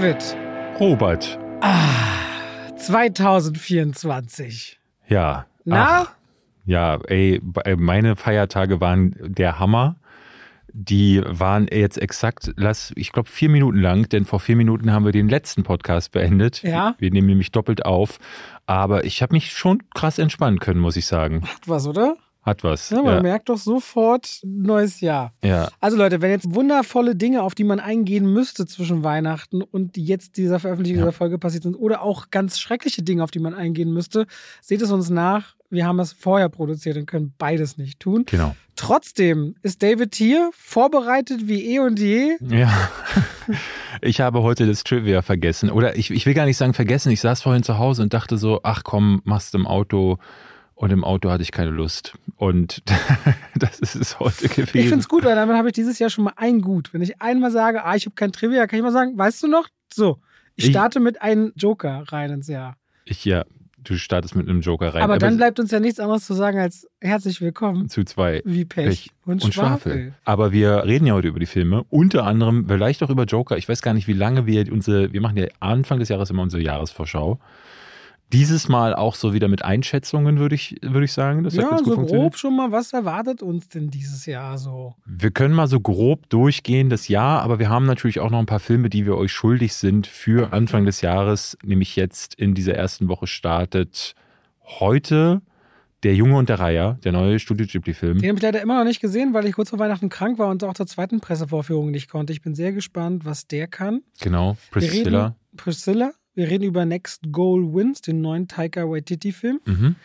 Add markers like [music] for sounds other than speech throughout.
David. Robert. Ah, 2024. Ja. Na? Ach, ja, ey, meine Feiertage waren der Hammer. Die waren jetzt exakt, lass, ich glaube, vier Minuten lang, denn vor vier Minuten haben wir den letzten Podcast beendet. Ja. Wir nehmen nämlich doppelt auf. Aber ich habe mich schon krass entspannen können, muss ich sagen. Hat was, oder? Hat was. Ja, man ja. merkt doch sofort neues Jahr. ja. Also Leute, wenn jetzt wundervolle Dinge, auf die man eingehen müsste zwischen Weihnachten und jetzt dieser Veröffentlichung Ja. dieser Folge passiert sind, oder auch ganz schreckliche Dinge, auf die man eingehen müsste, seht es uns nach. Wir haben es vorher produziert und können beides nicht tun. Genau. Trotzdem ist David hier, vorbereitet wie eh und je. Ja. [laughs] Ich habe heute das Trivia vergessen. Oder ich, ich will gar nicht sagen vergessen. Ich saß vorhin zu Hause und dachte so, ach komm, machst im Auto. Und im Auto hatte ich keine Lust. Und [laughs] das ist es heute Ich finde gewesen. es gut, weil damit habe ich dieses Jahr schon mal ein Gut. Wenn ich einmal sage, ah, ich habe kein Trivia, kann ich mal sagen, weißt du noch? So, ich Ich- starte mit einem Joker rein ins Jahr. Ich, ja, du startest mit einem Joker rein. Aber dann bleibt uns ja nichts anderes zu sagen als herzlich willkommen, zu zwei. wie Pech, Pech und, Und Schwafel. Schwafel. Aber wir reden ja heute über die Filme. Unter anderem vielleicht auch über Joker. Ich weiß gar nicht, wie lange wir unsere, wir machen ja Anfang des Jahres immer unsere Jahresvorschau. Dieses Mal auch so wieder mit Einschätzungen, würde ich, würde ich sagen. Das Ja, ganz gut so grob schon mal, was erwartet uns denn dieses Jahr so? Wir können mal so grob durchgehen das Jahr, aber wir haben natürlich auch noch ein paar Filme, die wir euch schuldig sind für Anfang des Jahres, nämlich jetzt in dieser ersten Woche startet heute Der Junge und der Reiher, der neue Studio Ghibli-Film. Den habe ich leider immer noch nicht gesehen, weil ich kurz vor Weihnachten krank war und auch zur zweiten Pressevorführung nicht konnte. Ich bin sehr gespannt, was der kann. Genau, Priscilla. Priscilla. Wir reden über Next Goal Wins, den neuen Taika Waititi-Film. Mhm.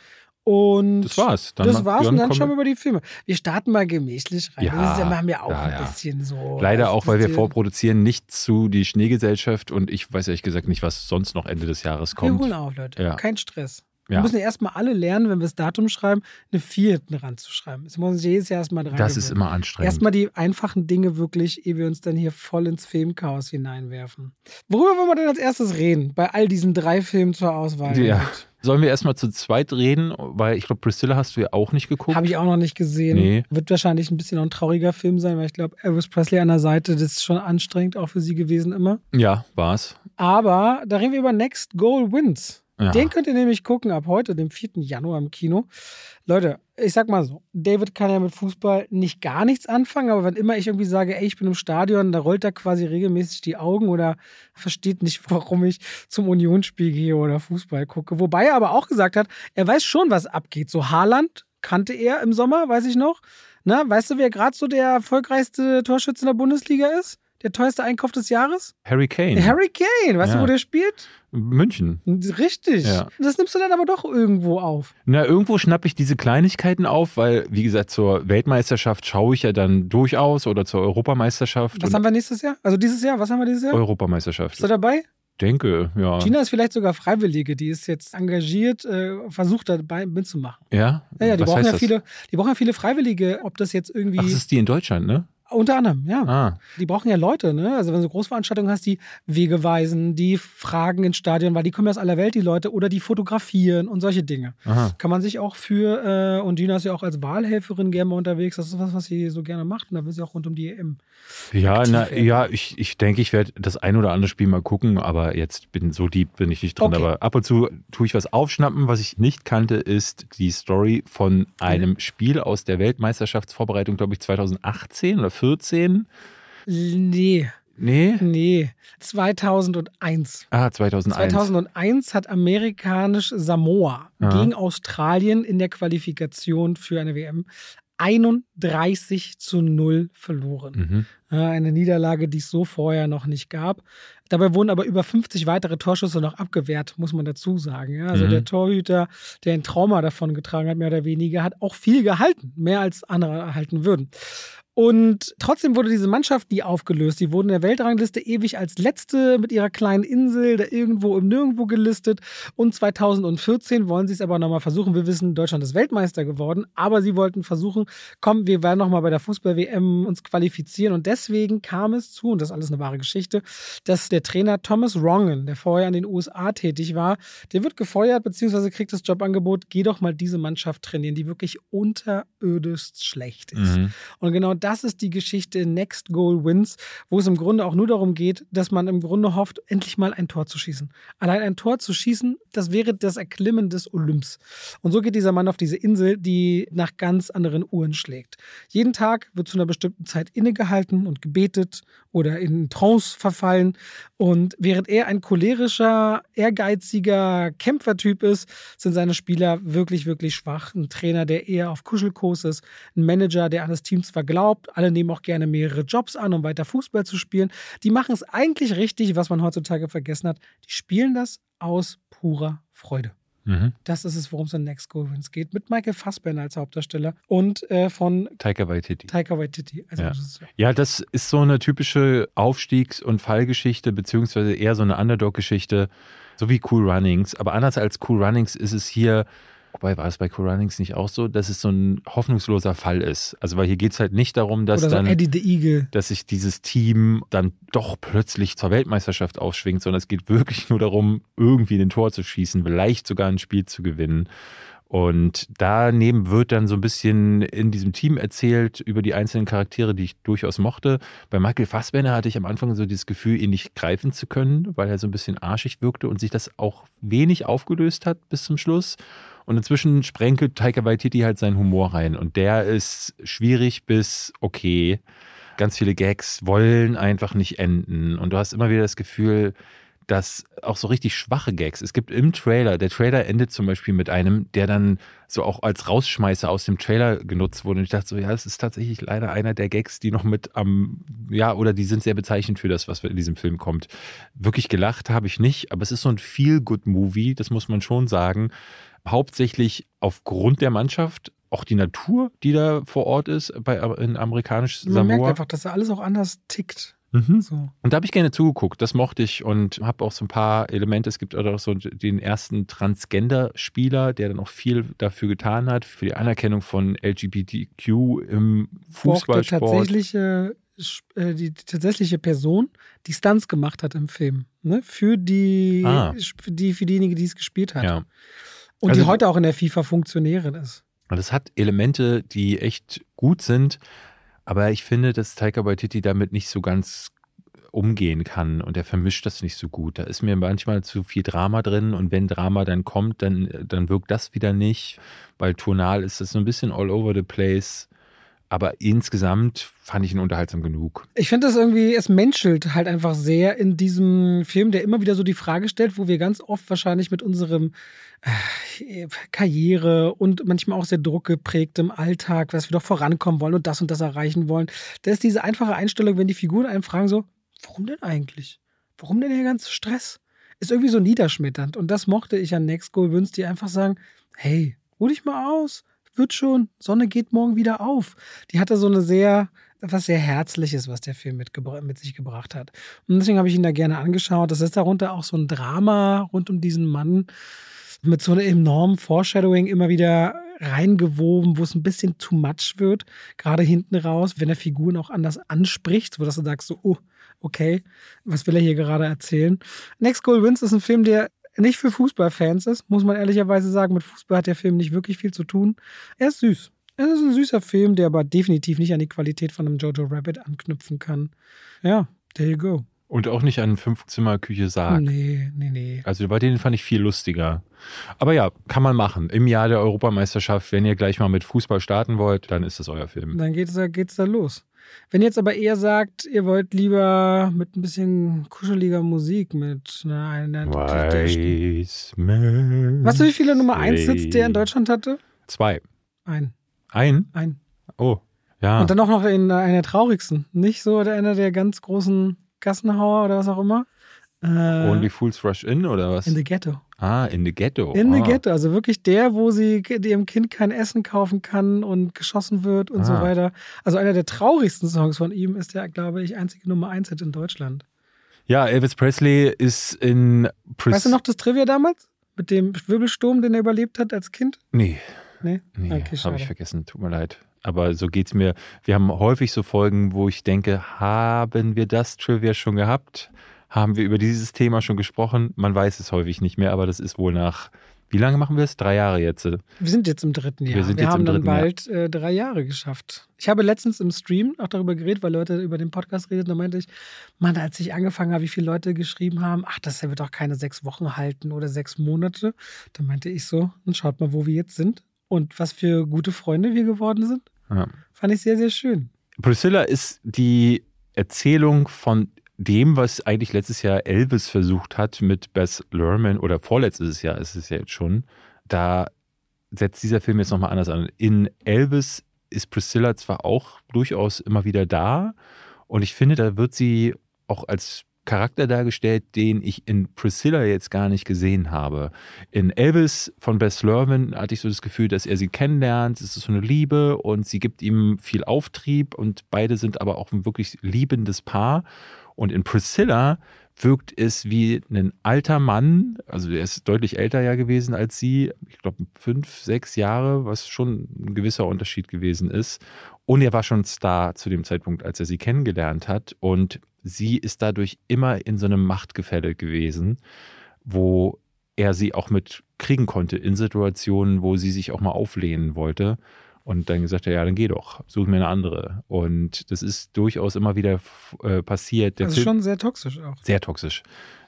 Und Das war's. Dann das war's und dann schauen wir über die Filme. Wir starten mal gemächlich rein. Ja, das ist ja, machen wir auch ja, ein ja. bisschen so. Leider auch, weil wir vorproduzieren, nicht zu die Schneegesellschaft und ich weiß ehrlich gesagt nicht, was sonst noch Ende des Jahres Wir kommt. holen auf, Leute. Kein Stress. Ja. Wir müssen ja erstmal alle lernen, wenn wir das Datum schreiben, eine 4 hinten ranzuschreiben. Das muss jedes Jahr erstmal dran Das ist gewöhnen. immer anstrengend. Erstmal die einfachen Dinge wirklich, ehe wir uns dann hier voll ins Filmchaos hineinwerfen. Worüber wollen wir denn als erstes reden, bei all diesen drei Filmen zur Auswahl? Ja. Sollen wir erstmal zu zweit reden? Weil ich glaube, Priscilla hast du ja auch nicht geguckt. Habe ich auch noch nicht gesehen. Nee. Wird wahrscheinlich ein bisschen auch ein trauriger Film sein, weil ich glaube, Elvis Presley an der Seite, das ist schon anstrengend, auch für sie gewesen immer. Ja, war's. Aber da reden wir über Next Goal Wins. Ja. Den könnt ihr nämlich gucken ab heute, dem 4. Januar im Kino. Leute, ich sag mal so, David kann ja mit Fußball nicht gar nichts anfangen, aber wenn immer ich irgendwie sage, ey, ich bin im Stadion, da rollt er quasi regelmäßig die Augen oder versteht nicht, [laughs] warum ich zum Unionsspiel gehe oder Fußball gucke. Wobei er aber auch gesagt hat, er weiß schon, was abgeht. So Haaland kannte er im Sommer, weiß ich noch. Na, weißt du, wer gerade so der erfolgreichste Torschütze in der Bundesliga ist? Der teuerste Einkauf des Jahres? Harry Kane. Harry Kane. Weißt du, Ja. wo der spielt? München. Richtig. Ja. Das nimmst du dann aber doch irgendwo auf. Na, irgendwo schnappe ich diese Kleinigkeiten auf, weil, wie gesagt, zur Weltmeisterschaft schaue ich ja dann durchaus oder zur Europameisterschaft. Was haben wir nächstes Jahr? Also dieses Jahr, was haben wir dieses Jahr? Europameisterschaft. Ist er dabei? Denke, ja. Gina ist vielleicht sogar Freiwillige, die ist jetzt engagiert, äh, versucht dabei mitzumachen. Ja? Ja, ja, die Was brauchen heißt ja das? viele, die brauchen ja viele Freiwillige, ob das jetzt irgendwie. Ach, das ist die in Deutschland, ne? Unter anderem, ja. Ah, Die brauchen ja Leute, ne? Also wenn du Großveranstaltungen hast, die Wege weisen, die fragen ins Stadion, weil die kommen ja aus aller Welt, die Leute, oder die fotografieren und solche Dinge. aha. Kann man sich auch für, äh, und Gina ist ja auch als Wahlhelferin gerne mal unterwegs, das ist was, was sie so gerne macht und da will sie auch rund um die EM. Ja, na, werden. ja, ich, ich denke, ich werde das ein oder andere Spiel mal gucken, aber jetzt bin so deep bin ich nicht drin. Okay. Aber ab und zu tue ich was aufschnappen. Was ich nicht kannte, ist die Story von einem Spiel aus der Weltmeisterschaftsvorbereitung, glaube ich, 2018 oder 14. Nee, Nee? nee. 2001. Ah, 2001. 2001 hat amerikanisch Samoa Aha. gegen Australien in der Qualifikation für eine WM 31 zu 0 verloren. Mhm. Eine Niederlage, die es so vorher noch nicht gab. Dabei wurden aber über 50 weitere Torschüsse noch abgewehrt, muss man dazu sagen. Also Mhm. der Torhüter, der ein Trauma davon getragen hat, mehr oder weniger, hat auch viel gehalten, mehr als andere erhalten würden. Und trotzdem wurde diese Mannschaft nie aufgelöst. Die wurden in der Weltrangliste ewig als letzte mit ihrer kleinen Insel da irgendwo im Nirgendwo gelistet. Und 2014 wollen sie es aber nochmal versuchen. Wir wissen, Deutschland ist Weltmeister geworden, aber sie wollten versuchen, komm, wir werden nochmal bei der Fußball-WM uns qualifizieren. Und deswegen kam es zu, und das ist alles eine wahre Geschichte, dass der Trainer Thomas Rongen, der vorher in den USA tätig war, der wird gefeuert, beziehungsweise kriegt das Jobangebot, geh doch mal diese Mannschaft trainieren, die wirklich unterirdisch schlecht ist. Mhm. Und genau das ist die Geschichte Next Goal Wins, wo es im Grunde auch nur darum geht, dass man im Grunde hofft, endlich mal ein Tor zu schießen. Allein ein Tor zu schießen, das wäre das Erklimmen des Olymps. Und so geht dieser Mann auf diese Insel, die nach ganz anderen Uhren schlägt. Jeden Tag wird zu einer bestimmten Zeit innegehalten und gebetet oder in Trance verfallen. Und während er ein cholerischer, ehrgeiziger Kämpfertyp ist, sind seine Spieler wirklich, wirklich schwach. Ein Trainer, der eher auf Kuschelkurs ist, ein Manager, der an das Team zwar glaubt, alle nehmen auch gerne mehrere Jobs an, um weiter Fußball zu spielen. Die machen es eigentlich richtig, was man heutzutage vergessen hat. Die spielen das aus purer Freude. Mhm. Das ist es, worum es in Next Goal Wins geht. Mit Michael Fassbender als Hauptdarsteller und äh, von Taika Waititi. Taika Waititi. Also ja. Das ja, das ist so eine typische Aufstiegs- und Fallgeschichte, beziehungsweise eher so eine Underdog-Geschichte, so wie Cool Runnings. Aber anders als Cool Runnings ist es hier Wobei war es bei Cool Runnings nicht auch so, dass es so ein hoffnungsloser Fall ist. Also weil hier geht es halt nicht darum, dass so dann dass sich dieses Team dann doch plötzlich zur Weltmeisterschaft aufschwingt, sondern es geht wirklich nur darum, irgendwie den Tor zu schießen, vielleicht sogar ein Spiel zu gewinnen. Und daneben wird dann so ein bisschen in diesem Team erzählt über die einzelnen Charaktere, die ich durchaus mochte. Bei Michael Fassbender hatte ich am Anfang so dieses Gefühl, ihn nicht greifen zu können, weil er so ein bisschen arschig wirkte und sich das auch wenig aufgelöst hat bis zum Schluss. Und inzwischen sprenkelt Taika Waititi halt seinen Humor rein. Und der ist schwierig bis okay. Ganz viele Gags wollen einfach nicht enden. Und du hast immer wieder das Gefühl, dass auch so richtig schwache Gags. Es gibt im Trailer, der Trailer endet zum Beispiel mit einem, der dann so auch als Rausschmeißer aus dem Trailer genutzt wurde. Und ich dachte so, ja, es ist tatsächlich leider einer der Gags, die noch mit am, ja, oder die sind sehr bezeichnend für das, was in diesem Film kommt. Wirklich gelacht habe ich nicht, aber es ist so ein Feel-Good-Movie, das muss man schon sagen hauptsächlich aufgrund der Mannschaft, auch die Natur, die da vor Ort ist, bei, in amerikanisch Samoa. Man merkt einfach, dass da alles auch anders tickt. Mhm. So. Und da habe ich gerne zugeguckt, das mochte ich und habe auch so ein paar Elemente. Es gibt auch so den ersten Transgender-Spieler, der dann auch viel dafür getan hat, für die Anerkennung von LGBTQ im Fußballsport. Auch tatsächliche, äh, die tatsächliche Person, die Stunts gemacht hat im Film, ne? für, die, ah. für, die, für diejenige, die es gespielt hat. Ja. Und also, die heute auch in der FIFA Funktionärin ist. Und es hat Elemente, die echt gut sind, aber ich finde, dass Taika Waititi damit nicht so ganz umgehen kann und er vermischt das nicht so gut. Da ist mir manchmal zu viel Drama drin und wenn Drama dann kommt, dann, dann wirkt das wieder nicht, weil tonal ist das so ein bisschen all over the place. Aber insgesamt fand ich ihn unterhaltsam genug. Ich finde das irgendwie, es menschelt halt einfach sehr in diesem Film, der immer wieder so die Frage stellt, wo wir ganz oft wahrscheinlich mit unserem äh, Karriere und manchmal auch sehr druckgeprägtem Alltag, dass wir doch vorankommen wollen und das und das erreichen wollen. Da ist diese einfache Einstellung, wenn die Figuren einen fragen so, warum denn eigentlich? Warum denn der ganze Stress? Ist irgendwie so niederschmetternd. Und das mochte ich an Next Goal Wins, die einfach sagen, hey, ruh dich mal aus wird schon, Sonne geht morgen wieder auf. Die hatte so eine sehr, etwas sehr Herzliches, was der Film mit, mit sich gebracht hat. Und deswegen habe ich ihn da gerne angeschaut. Das ist darunter auch so ein Drama rund um diesen Mann mit so einem enormen Foreshadowing immer wieder reingewoben, wo es ein bisschen too much wird. Gerade hinten raus, wenn er Figuren auch anders anspricht, sodass du sagst so, oh, okay, was will er hier gerade erzählen? Next Goal Wins ist ein Film, der nicht für Fußballfans ist, muss man ehrlicherweise sagen. Mit Fußball hat der Film nicht wirklich viel zu tun. Er ist süß. Es ist ein süßer Film, der aber definitiv nicht an die Qualität von einem Jojo Rabbit anknüpfen kann. Ja, there you go. Und auch nicht an Fünfzimmer-Küche Sarg. Nee, nee, nee. Also bei denen fand ich viel lustiger. Aber ja, kann man machen. Im Jahr der Europameisterschaft, wenn ihr gleich mal mit Fußball starten wollt, dann ist das euer Film. Dann geht's da, geht's da los. Wenn ihr jetzt aber eher sagt, ihr wollt lieber mit ein bisschen kuscheliger Musik, mit einer, einer Weißt du, wie viele Nummer 1 Hits der in Deutschland hatte? Zwei. Ein. Ein? Ein. Oh, ja. Und dann auch noch in einer der traurigsten. Nicht so einer der ganz großen Gassenhauer oder was auch immer. Äh, Only Fools Rush In oder was? In the Ghetto. Ah, in the Ghetto. In ah. the Ghetto. Also wirklich der, wo sie ihrem Kind kein Essen kaufen kann und geschossen wird und ah. so weiter. Also einer der traurigsten Songs von ihm ist der, glaube ich, einzige Nummer 1 Hit in Deutschland. Ja, Elvis Presley ist in. Pres weißt du noch das Trivia damals? Mit dem Wirbelsturm, den er überlebt hat als Kind? Nee. Nee? Nee, okay, habe ich vergessen. Tut mir leid. Aber so geht es mir. Wir haben häufig so Folgen, wo ich denke, haben wir das Trivia schon gehabt? Haben wir über dieses Thema schon gesprochen? Man weiß es häufig nicht mehr, aber das ist wohl nach Wie lange machen wir es? Drei Jahre jetzt. Wir sind jetzt im dritten Jahr. Wir sind wir jetzt haben im dann dritten Jahr. bald äh, drei Jahre geschafft. Ich habe letztens im Stream auch darüber geredet, weil Leute über den Podcast redeten. Da meinte ich, Mann, als ich angefangen habe, wie viele Leute geschrieben haben, ach, das wird doch keine sechs Wochen halten oder sechs Monate. Da meinte ich so, und schaut mal, wo wir jetzt sind und was für gute Freunde wir geworden sind. Ja. Fand ich sehr, sehr schön. Priscilla ist die Erzählung von dem, was eigentlich letztes Jahr Elvis versucht hat mit Bess Lerman oder vorletztes Jahr ist es ja jetzt schon. Da setzt dieser Film jetzt nochmal anders an. In Elvis ist Priscilla zwar auch durchaus immer wieder da und ich finde, da wird sie auch als Charakter dargestellt, den ich in Priscilla jetzt gar nicht gesehen habe. In Elvis von Bess Lerman hatte ich so das Gefühl, dass er sie kennenlernt, es ist so eine Liebe und sie gibt ihm viel Auftrieb und beide sind aber auch ein wirklich liebendes Paar. Und in Priscilla wirkt es wie ein alter Mann, also er ist deutlich älter ja gewesen als sie, ich glaube fünf, sechs Jahre, was schon ein gewisser Unterschied gewesen ist. Und er war schon Star zu dem Zeitpunkt, als er sie kennengelernt hat. Und sie ist dadurch immer in so einem Machtgefälle gewesen, wo er sie auch mit kriegen konnte in Situationen, wo sie sich auch mal auflehnen wollte. Und dann gesagt, ja, dann geh doch, such mir eine andere. Und das ist durchaus immer wieder äh, passiert. Der also Film- schon sehr toxisch auch. sehr toxisch.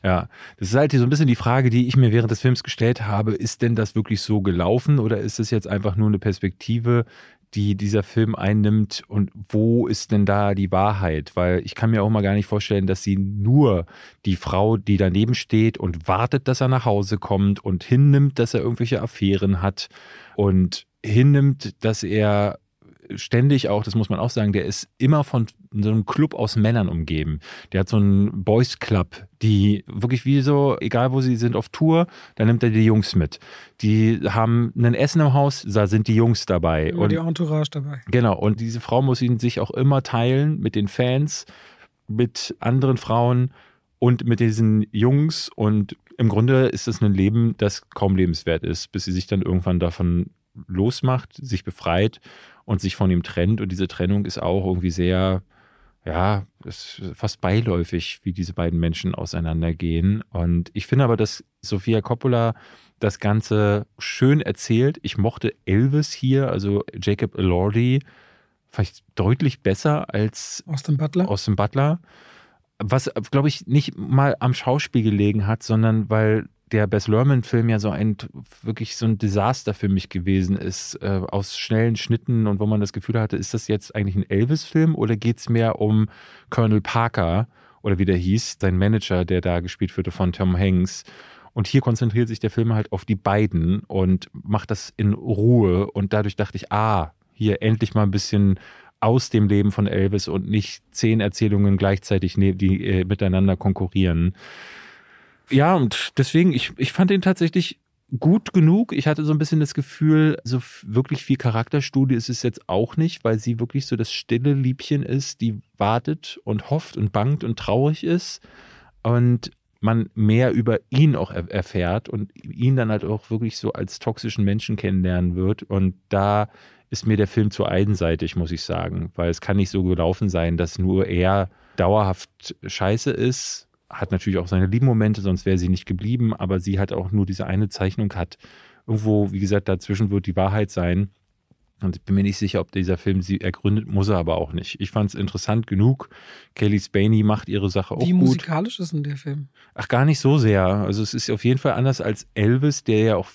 Ja, das ist halt so ein bisschen die Frage, die ich mir während des Films gestellt habe. Ist denn das wirklich so gelaufen oder ist es jetzt einfach nur eine Perspektive, die dieser Film einnimmt und wo ist denn da die Wahrheit? Weil ich kann mir auch mal gar nicht vorstellen, dass sie nur die Frau, die daneben steht und wartet, dass er nach Hause kommt und hinnimmt, dass er irgendwelche Affären hat und hinnimmt, dass er ständig auch, das muss man auch sagen, der ist immer von so einem Club aus Männern umgeben. Der hat so einen Boys Club, die wirklich wie so, egal wo sie sind auf Tour, da nimmt er die Jungs mit. Die haben ein Essen im Haus, da sind die Jungs dabei. Immer die Entourage dabei. Genau, und diese Frau muss ihn sich auch immer teilen mit den Fans, mit anderen Frauen und mit diesen Jungs. Und im Grunde ist es ein Leben, das kaum lebenswert ist, bis sie sich dann irgendwann davon losmacht, sich befreit und sich von ihm trennt. Und diese Trennung ist auch irgendwie sehr, ja, ist fast beiläufig, wie diese beiden Menschen auseinandergehen. Und ich finde aber, dass Sofia Coppola das Ganze schön erzählt. Ich mochte Elvis hier, also Jacob Elordi, vielleicht deutlich besser als Austin Butler. aus dem Butler. Was, glaube ich, nicht mal am Schauspiel gelegen hat, sondern weil der Bess Lerman-Film ja so ein wirklich so ein Desaster für mich gewesen ist, äh, aus schnellen Schnitten und wo man das Gefühl hatte, ist das jetzt eigentlich ein Elvis-Film oder geht es mehr um Colonel Parker oder wie der hieß, sein Manager, der da gespielt wurde von Tom Hanks. Und hier konzentriert sich der Film halt auf die beiden und macht das in Ruhe. Und dadurch dachte ich, ah, hier endlich mal ein bisschen aus dem Leben von Elvis und nicht zehn Erzählungen gleichzeitig, ne- die äh, miteinander konkurrieren. Ja, und deswegen, ich, ich fand ihn tatsächlich gut genug. Ich hatte so ein bisschen das Gefühl, so wirklich viel Charakterstudie ist es jetzt auch nicht, weil sie wirklich so das stille Liebchen ist, die wartet und hofft und bangt und traurig ist. Und man mehr über ihn auch er erfährt und ihn dann halt auch wirklich so als toxischen Menschen kennenlernen wird. Und da ist mir der Film zu einseitig, muss ich sagen, weil es kann nicht so gelaufen sein, dass nur er dauerhaft scheiße ist. Hat natürlich auch seine lieben Momente, sonst wäre sie nicht geblieben, aber sie hat auch nur diese eine Zeichnung hat. Irgendwo, wie gesagt, dazwischen wird die Wahrheit sein. Und ich bin mir nicht sicher, ob dieser Film sie ergründet, muss er aber auch nicht. Ich fand es interessant genug. Kelly Spaney macht ihre Sache auch Wie gut. musikalisch ist denn der Film? Ach, gar nicht so sehr. Also es ist auf jeden Fall anders als Elvis, der ja auch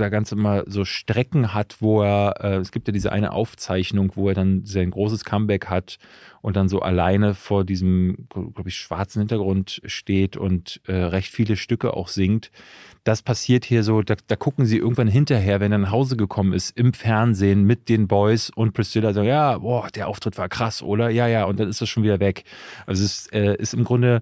da ganz immer so Strecken hat, wo er, äh, es gibt ja diese eine Aufzeichnung, wo er dann sein großes Comeback hat und dann so alleine vor diesem, glaube ich, schwarzen Hintergrund steht und äh, recht viele Stücke auch singt. Das passiert hier so, da, da gucken sie irgendwann hinterher, wenn er nach Hause gekommen ist, im Fernsehen mit den Boys und Priscilla so, ja, boah, der Auftritt war krass, oder? Ja, ja, und dann ist das schon wieder weg. Also es äh, ist im Grunde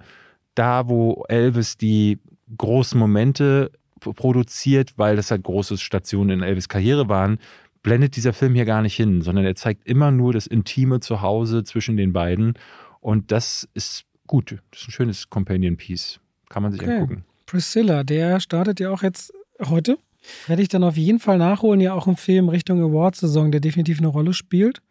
da, wo Elvis die großen Momente produziert, weil das halt große Stationen in Elvis Karriere waren, blendet dieser Film hier gar nicht hin, sondern er zeigt immer nur das intime Zuhause zwischen den beiden und das ist gut. Das ist ein schönes Companion Piece. Kann man sich Okay. angucken. Priscilla, der startet ja auch jetzt heute. Werde ich dann auf jeden Fall nachholen, ja auch ein Film Richtung Award-Saison, der definitiv eine Rolle spielt.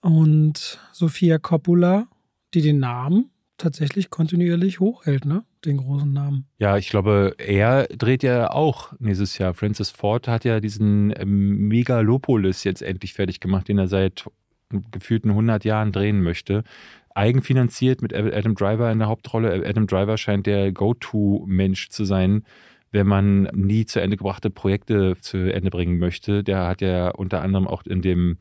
Und Sophia Coppola, die den Namen tatsächlich kontinuierlich hochhält, ne? Den großen Namen. Ja, ich glaube, er dreht ja auch nächstes Jahr. Francis Ford hat ja diesen ähm, Megalopolis jetzt endlich fertig gemacht, den er seit gefühlten 100 Jahren drehen möchte. Eigenfinanziert mit Adam Driver in der Hauptrolle. Adam Driver scheint der Go-To-Mensch zu sein, wenn man nie zu Ende gebrachte Projekte zu Ende bringen möchte. Der hat ja unter anderem auch in dem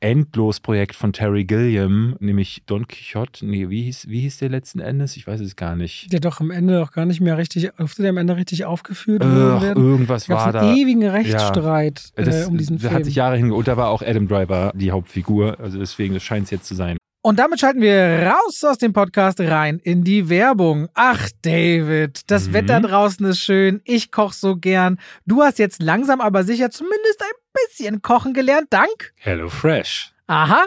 Endlos-Projekt von Terry Gilliam, nämlich Don Quixote. Nee, wie hieß, wie hieß der letzten Endes? Ich weiß es gar nicht. Der doch am Ende auch gar nicht mehr richtig, durfte der am Ende richtig aufgeführt Ach, werden? irgendwas war da. einen ewigen Rechtsstreit ja, das, äh, um diesen Film. hat sich Jahre hin und da war auch Adam Driver die Hauptfigur. Also deswegen scheint es jetzt zu sein. Und damit schalten wir raus aus dem Podcast rein in die Werbung. Ach, David, das mhm. Wetter draußen ist schön. Ich koche so gern. Du hast jetzt langsam aber sicher zumindest ein bisschen kochen gelernt, dank Hello Fresh. Aha.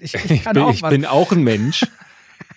Ich, [laughs] ich, bin, auch ich bin auch ein Mensch. [laughs]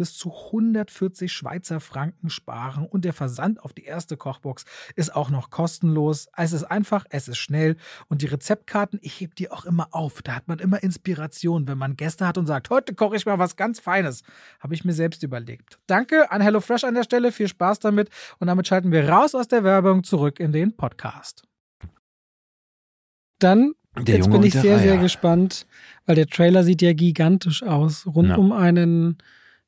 bis zu 140 Schweizer Franken sparen und der Versand auf die erste Kochbox ist auch noch kostenlos. Es ist einfach, es ist schnell und die Rezeptkarten, ich hebe die auch immer auf. Da hat man immer Inspiration, wenn man Gäste hat und sagt, heute koche ich mal was ganz Feines. Habe ich mir selbst überlegt. Danke an HelloFresh an der Stelle, viel Spaß damit und damit schalten wir raus aus der Werbung zurück in den Podcast. Dann der Jetzt Junge bin ich sehr, sehr gespannt, weil der Trailer sieht ja gigantisch aus. Rund ja. um einen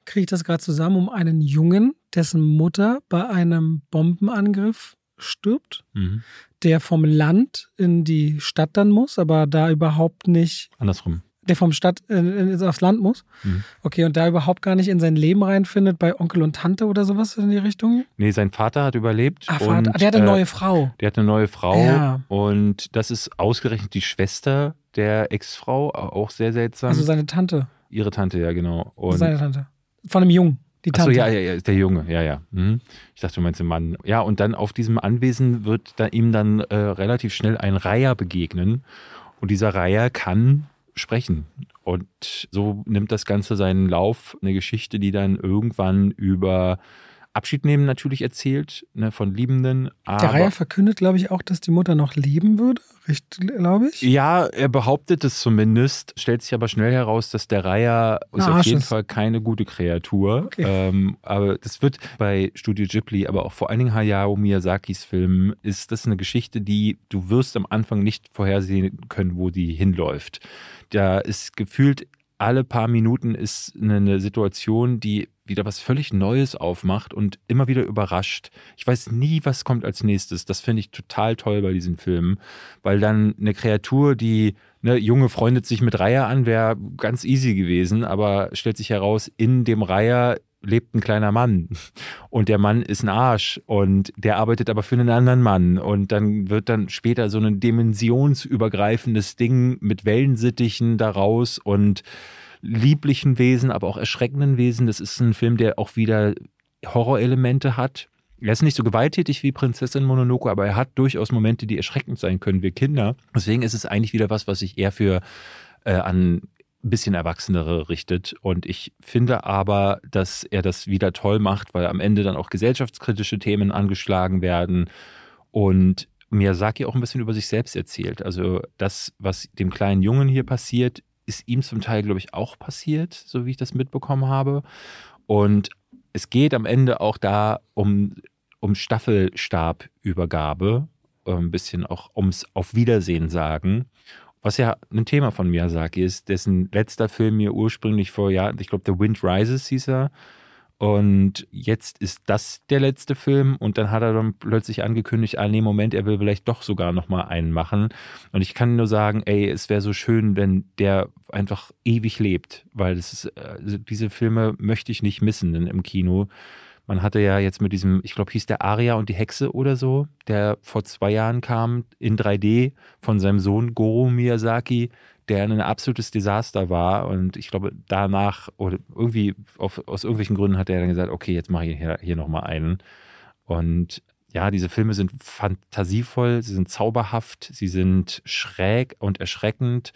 kriege ich das gerade zusammen, um einen Jungen, dessen Mutter bei einem Bombenangriff stirbt, mhm. der vom Land in die Stadt dann muss, aber da überhaupt nicht. Andersrum. Der vom Stadt äh, aufs Land muss. Mhm. Okay, und da überhaupt gar nicht in sein Leben reinfindet, bei Onkel und Tante oder sowas in die Richtung? Nee, sein Vater hat überlebt. Ah, Vater. Und, der hat eine äh, neue Frau. Der hat eine neue Frau. Ja. Und das ist ausgerechnet die Schwester der Ex-Frau, auch sehr seltsam. Also seine Tante. Ihre Tante, ja, genau. Und seine Tante. Von einem Jungen. Die Tante. Achso, ja, ja, ja, der Junge, ja, ja. Mhm. Ich dachte, du meinst den Mann. Ja, und dann auf diesem Anwesen wird da ihm dann äh, relativ schnell ein Reiher begegnen. Und dieser Reiher kann sprechen. Und so nimmt das Ganze seinen Lauf. Eine Geschichte, die dann irgendwann über Abschied nehmen natürlich erzählt, ne, von Liebenden. der Reiher verkündet, glaube ich, auch, dass die Mutter noch leben würde, glaube ich. Ja, er behauptet es zumindest, stellt sich aber schnell heraus, dass der Reiher ist auf jeden Fall keine gute Kreatur. Okay. Ähm, aber das wird bei Studio Ghibli, aber auch vor allen Dingen Hayao Miyazakis Film, ist das eine Geschichte, die du wirst am Anfang nicht vorhersehen können, wo die hinläuft. Da ist gefühlt alle paar Minuten ist eine Situation, die wieder was völlig Neues aufmacht und immer wieder überrascht. Ich weiß nie, was kommt als nächstes. Das finde ich total toll bei diesen Filmen, weil dann eine Kreatur, die eine Junge freundet sich mit Reiher an, wäre ganz easy gewesen, aber stellt sich heraus, in dem Reiher lebt ein kleiner Mann und der Mann ist ein Arsch und der arbeitet aber für einen anderen Mann und dann wird dann später so ein dimensionsübergreifendes Ding mit Wellensittichen daraus und lieblichen Wesen, aber auch erschreckenden Wesen. Das ist ein Film, der auch wieder Horrorelemente hat. Er ist nicht so gewalttätig wie Prinzessin Mononoke, aber er hat durchaus Momente, die erschreckend sein können, wir Kinder. Deswegen ist es eigentlich wieder was, was ich eher für äh, an ein bisschen erwachsenere richtet. Und ich finde aber, dass er das wieder toll macht, weil am Ende dann auch gesellschaftskritische Themen angeschlagen werden und Miyazaki auch ein bisschen über sich selbst erzählt. Also das, was dem kleinen Jungen hier passiert, ist ihm zum Teil, glaube ich, auch passiert, so wie ich das mitbekommen habe. Und es geht am Ende auch da um, um Staffelstabübergabe, äh, ein bisschen auch ums Auf Wiedersehen sagen. Was ja ein Thema von Miyazaki ist, dessen letzter Film mir ursprünglich vor Jahren, ich glaube, The Wind Rises hieß er. Und jetzt ist das der letzte Film und dann hat er dann plötzlich angekündigt, ah nee, Moment, er will vielleicht doch sogar nochmal einen machen. Und ich kann nur sagen, ey, es wäre so schön, wenn der einfach ewig lebt, weil das ist, also diese Filme möchte ich nicht missen im Kino. Man hatte ja jetzt mit diesem, ich glaube, hieß der Aria und die Hexe oder so, der vor zwei Jahren kam in 3D von seinem Sohn Goro Miyazaki, der ein absolutes Desaster war. Und ich glaube, danach oder irgendwie auf, aus irgendwelchen Gründen hat er dann gesagt, okay, jetzt mache ich hier, hier nochmal einen. Und ja, diese Filme sind fantasievoll, sie sind zauberhaft, sie sind schräg und erschreckend.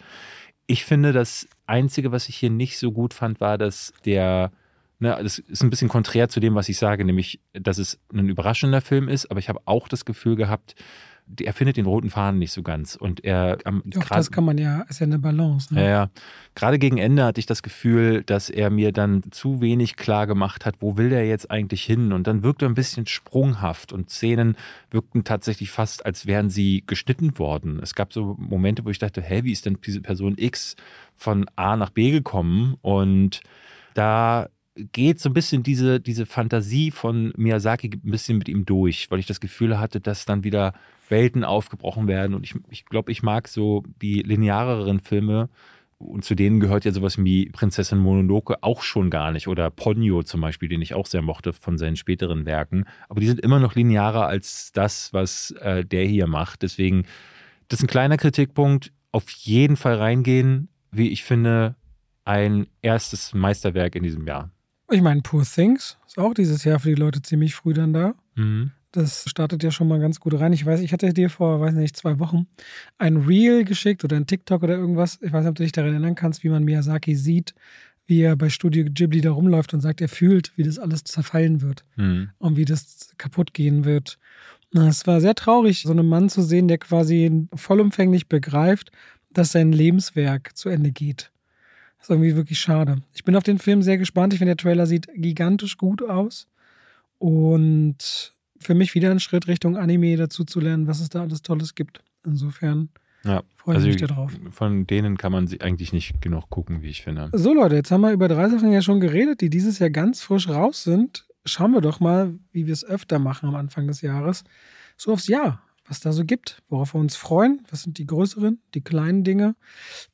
Ich finde, das Einzige, was ich hier nicht so gut fand, war, dass der Ne, das ist ein bisschen konträr zu dem, was ich sage, nämlich, dass es ein überraschender Film ist, aber ich habe auch das Gefühl gehabt, er findet den roten Faden nicht so ganz. Und er. Ähm, Doch, grad, das kann man ja, ist ja eine Balance. Ne? Ja, ja. Gerade gegen Ende hatte ich das Gefühl, dass er mir dann zu wenig klar gemacht hat, wo will der jetzt eigentlich hin? Und dann wirkte er ein bisschen sprunghaft und Szenen wirkten tatsächlich fast, als wären sie geschnitten worden. Es gab so Momente, wo ich dachte, hä, wie ist denn diese Person X von A nach B gekommen? Und da geht so ein bisschen diese, diese Fantasie von Miyazaki ein bisschen mit ihm durch, weil ich das Gefühl hatte, dass dann wieder Welten aufgebrochen werden. Und ich, ich glaube, ich mag so die lineareren Filme. Und zu denen gehört ja sowas wie Prinzessin Mononoke auch schon gar nicht. Oder Ponyo zum Beispiel, den ich auch sehr mochte von seinen späteren Werken. Aber die sind immer noch linearer als das, was äh, der hier macht. Deswegen, das ist ein kleiner Kritikpunkt. Auf jeden Fall reingehen, wie ich finde, ein erstes Meisterwerk in diesem Jahr. Ich meine, Poor Things ist auch dieses Jahr für die Leute ziemlich früh dann da. Mhm. Das startet ja schon mal ganz gut rein. Ich weiß, ich hatte dir vor, weiß nicht, zwei Wochen ein Reel geschickt oder ein TikTok oder irgendwas. Ich weiß nicht, ob du dich daran erinnern kannst, wie man Miyazaki sieht, wie er bei Studio Ghibli da rumläuft und sagt, er fühlt, wie das alles zerfallen wird mhm. und wie das kaputt gehen wird. Es war sehr traurig, so einen Mann zu sehen, der quasi vollumfänglich begreift, dass sein Lebenswerk zu Ende geht. Das ist irgendwie wirklich schade. Ich bin auf den Film sehr gespannt. Ich finde, der Trailer sieht gigantisch gut aus. Und für mich wieder ein Schritt Richtung Anime dazu zu lernen, was es da alles Tolles gibt. Insofern ja, freue also ich mich darauf. Von denen kann man eigentlich nicht genug gucken, wie ich finde. So, Leute, jetzt haben wir über drei Sachen ja schon geredet, die dieses Jahr ganz frisch raus sind. Schauen wir doch mal, wie wir es öfter machen am Anfang des Jahres. So aufs Jahr, was da so gibt, worauf wir uns freuen. Was sind die größeren, die kleinen Dinge?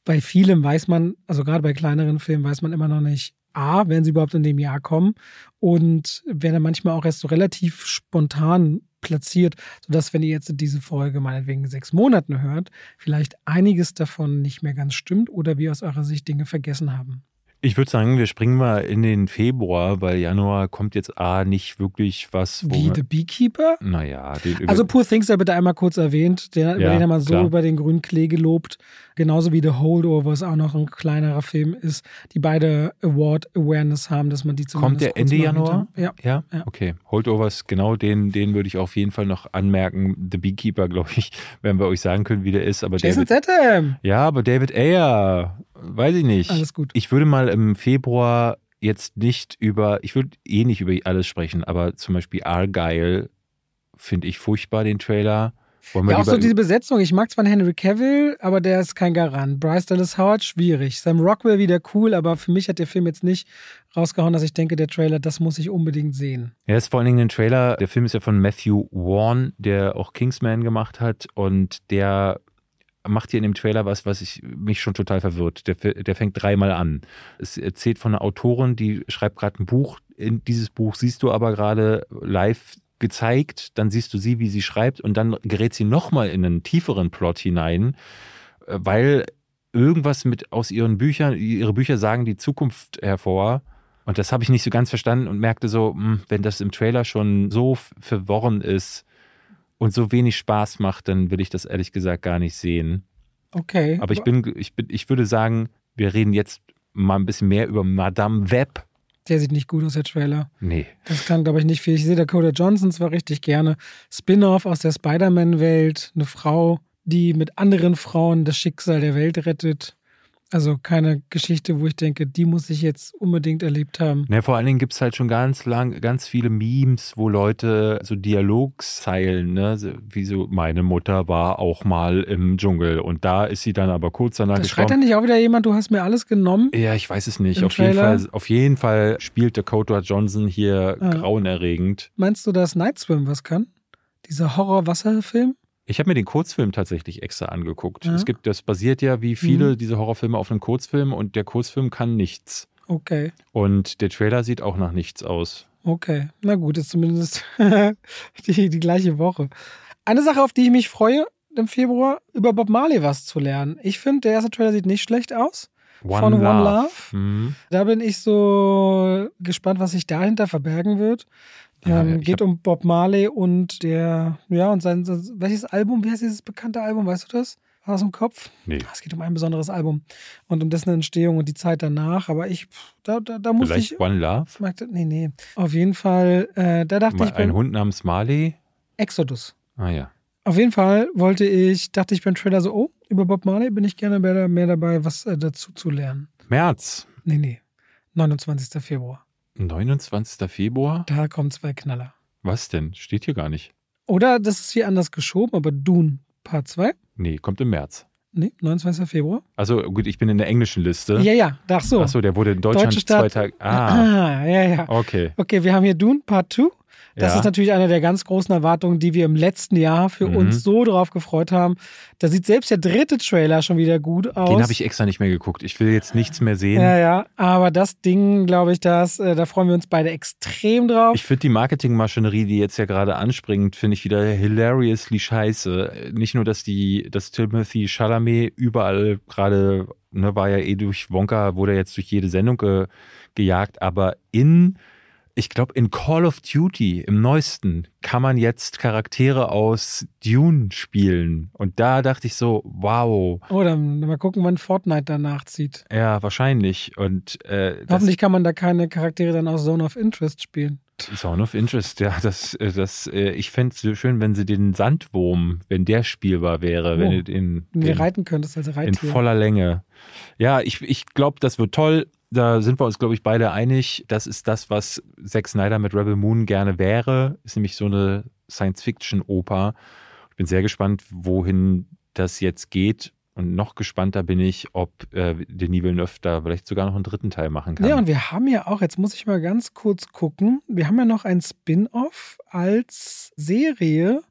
Bei vielem weiß man, also gerade bei kleineren Filmen weiß man immer noch nicht, A, werden sie überhaupt in dem Jahr kommen und werden dann manchmal auch erst so relativ spontan platziert, sodass, wenn ihr jetzt diese Folge meinetwegen sechs Monaten hört, vielleicht einiges davon nicht mehr ganz stimmt oder wir aus eurer Sicht Dinge vergessen haben. Ich würde sagen, wir springen mal in den Februar, weil Januar kommt jetzt A nicht wirklich was. Wie The Beekeeper? Naja. also Poor Things sei bitte einmal kurz erwähnt. Den, ja, über den haben wir so über den grünen Klee gelobt. Genauso wie The Holdovers auch noch ein kleinerer Film ist, die beide Award Awareness haben, dass man die zumindest Kommt der Ende Januar? Ja. ja. ja. Okay. Holdovers, genau den, den würde ich auf jeden Fall noch anmerken. The Beekeeper, [laughs] glaube ich, werden wir euch sagen können, wie der ist. Aber Jason David. Ja, aber David Ayer weiß ich nicht. Alles gut. Ich würde mal im Februar jetzt nicht über, ich würde eh nicht über alles sprechen, aber zum Beispiel Argyle finde ich furchtbar, den Trailer. Wollen ja, auch so diese Besetzung. Ich mag zwar Henry Cavill, aber der ist kein Garant. Bryce Dallas Howard, schwierig. Sam Rockwell wieder cool, aber für mich hat der Film jetzt nicht rausgehauen, dass ich denke, der Trailer, das muss ich unbedingt sehen. Er ist vor allen Dingen ein Trailer. Der Film ist ja von Matthew Vaughn, der auch Kingsman gemacht hat und der macht hier in dem Trailer was, was ich, mich schon total verwirrt. Der, der fängt dreimal an. Es erzählt von einer Autorin, die schreibt gerade ein Buch. In dieses Buch siehst du aber gerade live gezeigt, dann siehst du sie, wie sie schreibt und dann gerät sie nochmal in einen tieferen Plot hinein, äh, weil irgendwas mit aus ihren Büchern, ihre Bücher sagen die Zukunft hervor. Und das habe ich nicht so ganz verstanden und merkte so, hm, wenn das im Trailer schon so verworren ist, und so wenig Spaß macht, dann will ich das ehrlich gesagt gar nicht sehen. Okay. Aber ich bin, ich bin, ich würde sagen, Wir reden jetzt mal ein bisschen mehr über Madame Web. Der sieht nicht gut aus, der Trailer. Nee. Das kann, glaube ich, nicht viel. Ich sehe Dakota Johnson zwar richtig gerne. Spin-off aus der Spider-Man-Welt. Eine Frau, die mit anderen Frauen das Schicksal der Welt rettet. Also keine Geschichte, wo ich denke, die muss ich jetzt unbedingt erlebt haben. Ne, vor allen Dingen gibt es halt schon ganz lang, ganz viele Memes, wo Leute so Dialogzeilen, ne, wie so, meine Mutter war auch mal im Dschungel und da ist sie dann aber kurz danach das schreit dann nicht auch wieder jemand, du hast mir alles genommen? Ja, ich weiß es nicht. Auf jeden, Fall, auf jeden Fall spielt Dakota Johnson hier ah. grauenerregend. Meinst du, dass Night Swim was kann? Dieser Horror-Wasserfilm? Ich habe mir den Kurzfilm tatsächlich extra angeguckt. Ja. Es gibt, das basiert ja wie viele mhm. diese Horrorfilme auf einem Kurzfilm und der Kurzfilm kann nichts. Okay. Und der Trailer sieht auch nach nichts aus. Okay, na gut, ist zumindest [laughs] die, die gleiche Woche. Eine Sache, auf die ich mich freue, im Februar über Bob Marley was zu lernen. Ich finde, der erste Trailer sieht nicht schlecht aus. One von Love. One Love. Mhm. Da bin ich so gespannt, was sich dahinter verbergen wird. Ja, ähm, geht um Bob Marley und der, ja, und sein, welches Album, wie heißt dieses bekannte Album, weißt du das? Das im Kopf? Nee. Es geht um ein besonderes Album und um dessen Entstehung und die Zeit danach. Aber ich, da, da, da musste Vielleicht ich. One Love? Nee, nee. Auf jeden Fall, äh, da dachte Mal ich. Ein Hund namens Marley? Exodus. Ah ja. Auf jeden Fall wollte ich, dachte ich beim Trailer so, oh, über Bob Marley bin ich gerne mehr, mehr dabei, was äh, dazu zu lernen. März? Nee, nee. 29. Februar. 29. Februar? Da kommen zwei Knaller. Was denn? Steht hier gar nicht. Oder das ist hier anders geschoben, aber Dune Part 2? Nee, kommt im März. Nee, 29. Februar. Also gut, ich bin in der englischen Liste. Ja, ja, ach so. Ach so, der wurde in Deutschland zwei Tage. Ah. ah, ja, ja. Okay. Okay, wir haben hier Dune Part 2 das ja. ist natürlich eine der ganz großen Erwartungen, die wir im letzten Jahr für mhm. uns so drauf gefreut haben. Da sieht selbst der dritte Trailer schon wieder gut aus. Den habe ich extra nicht mehr geguckt. Ich will jetzt nichts mehr sehen. Ja, ja. Aber das Ding, glaube ich, das, äh, da freuen wir uns beide extrem drauf. Ich finde die Marketingmaschinerie, die jetzt ja gerade anspringt, finde ich wieder hilariously scheiße. Nicht nur, dass die, dass Timothy Chalamet überall gerade, ne, war ja eh durch Wonka, wurde jetzt durch jede Sendung ge, gejagt, aber in ich glaube, in Call of Duty, im neuesten, kann man jetzt Charaktere aus Dune spielen. Und da dachte ich so, wow. Oh, dann mal gucken, wann Fortnite danach zieht. Ja, wahrscheinlich. Und äh, hoffentlich kann man da keine Charaktere dann aus Zone of Interest spielen. Zone of Interest, ja, das, äh, das, äh, ich fände es so schön, wenn sie den Sandwurm, wenn der spielbar wäre, oh, wenn du den, den reiten könntest als Reittier. In voller Länge. Ja, ich, ich glaube, das wird toll da sind wir uns, glaube ich, beide einig. Das ist das, was Zack Snyder mit Rebel Moon gerne wäre. Ist nämlich so eine Science-Fiction-Oper. Ich bin sehr gespannt, wohin das jetzt geht. Und noch gespannter bin ich, ob äh, Denis Villeneuve da vielleicht sogar noch einen dritten Teil machen kann. Ja, und wir haben ja auch, jetzt muss ich mal ganz kurz gucken, wir haben ja noch ein Spin-off als Serie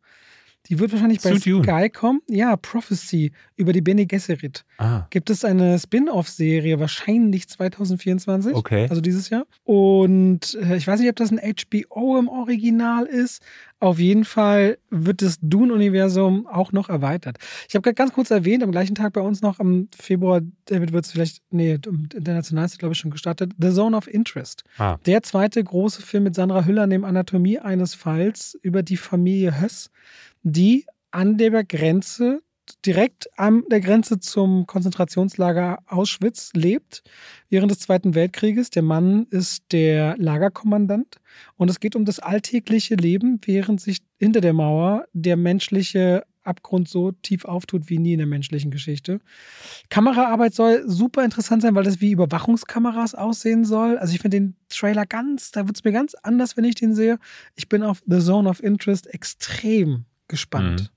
die wird wahrscheinlich bei Sky kommen. Ja, Prophecy über die Bene Gesserit. Ah. Gibt es eine Spin-off-Serie, wahrscheinlich 2024. Okay. Also dieses Jahr. Und äh, ich weiß nicht, ob das ein HBO im Original ist. Auf jeden Fall wird das Dune-Universum auch noch erweitert. Ich habe gerade ganz kurz erwähnt, am gleichen Tag bei uns noch im Februar, David wird es vielleicht, nee, international ist glaube ich schon gestartet, The Zone of Interest. Ah. Der zweite große Film mit Sandra Hüller neben Anatomie eines Falls über die Familie Höss die an der Grenze, direkt an der Grenze zum Konzentrationslager Auschwitz lebt, während des Zweiten Weltkrieges. Der Mann ist der Lagerkommandant und es geht um das alltägliche Leben, während sich hinter der Mauer der menschliche Abgrund so tief auftut wie nie in der menschlichen Geschichte. Kameraarbeit soll super interessant sein, weil das wie Überwachungskameras aussehen soll. Also ich finde den Trailer ganz, da wird es mir ganz anders, wenn ich den sehe. Ich bin auf The Zone of Interest extrem gespannt. Mhm.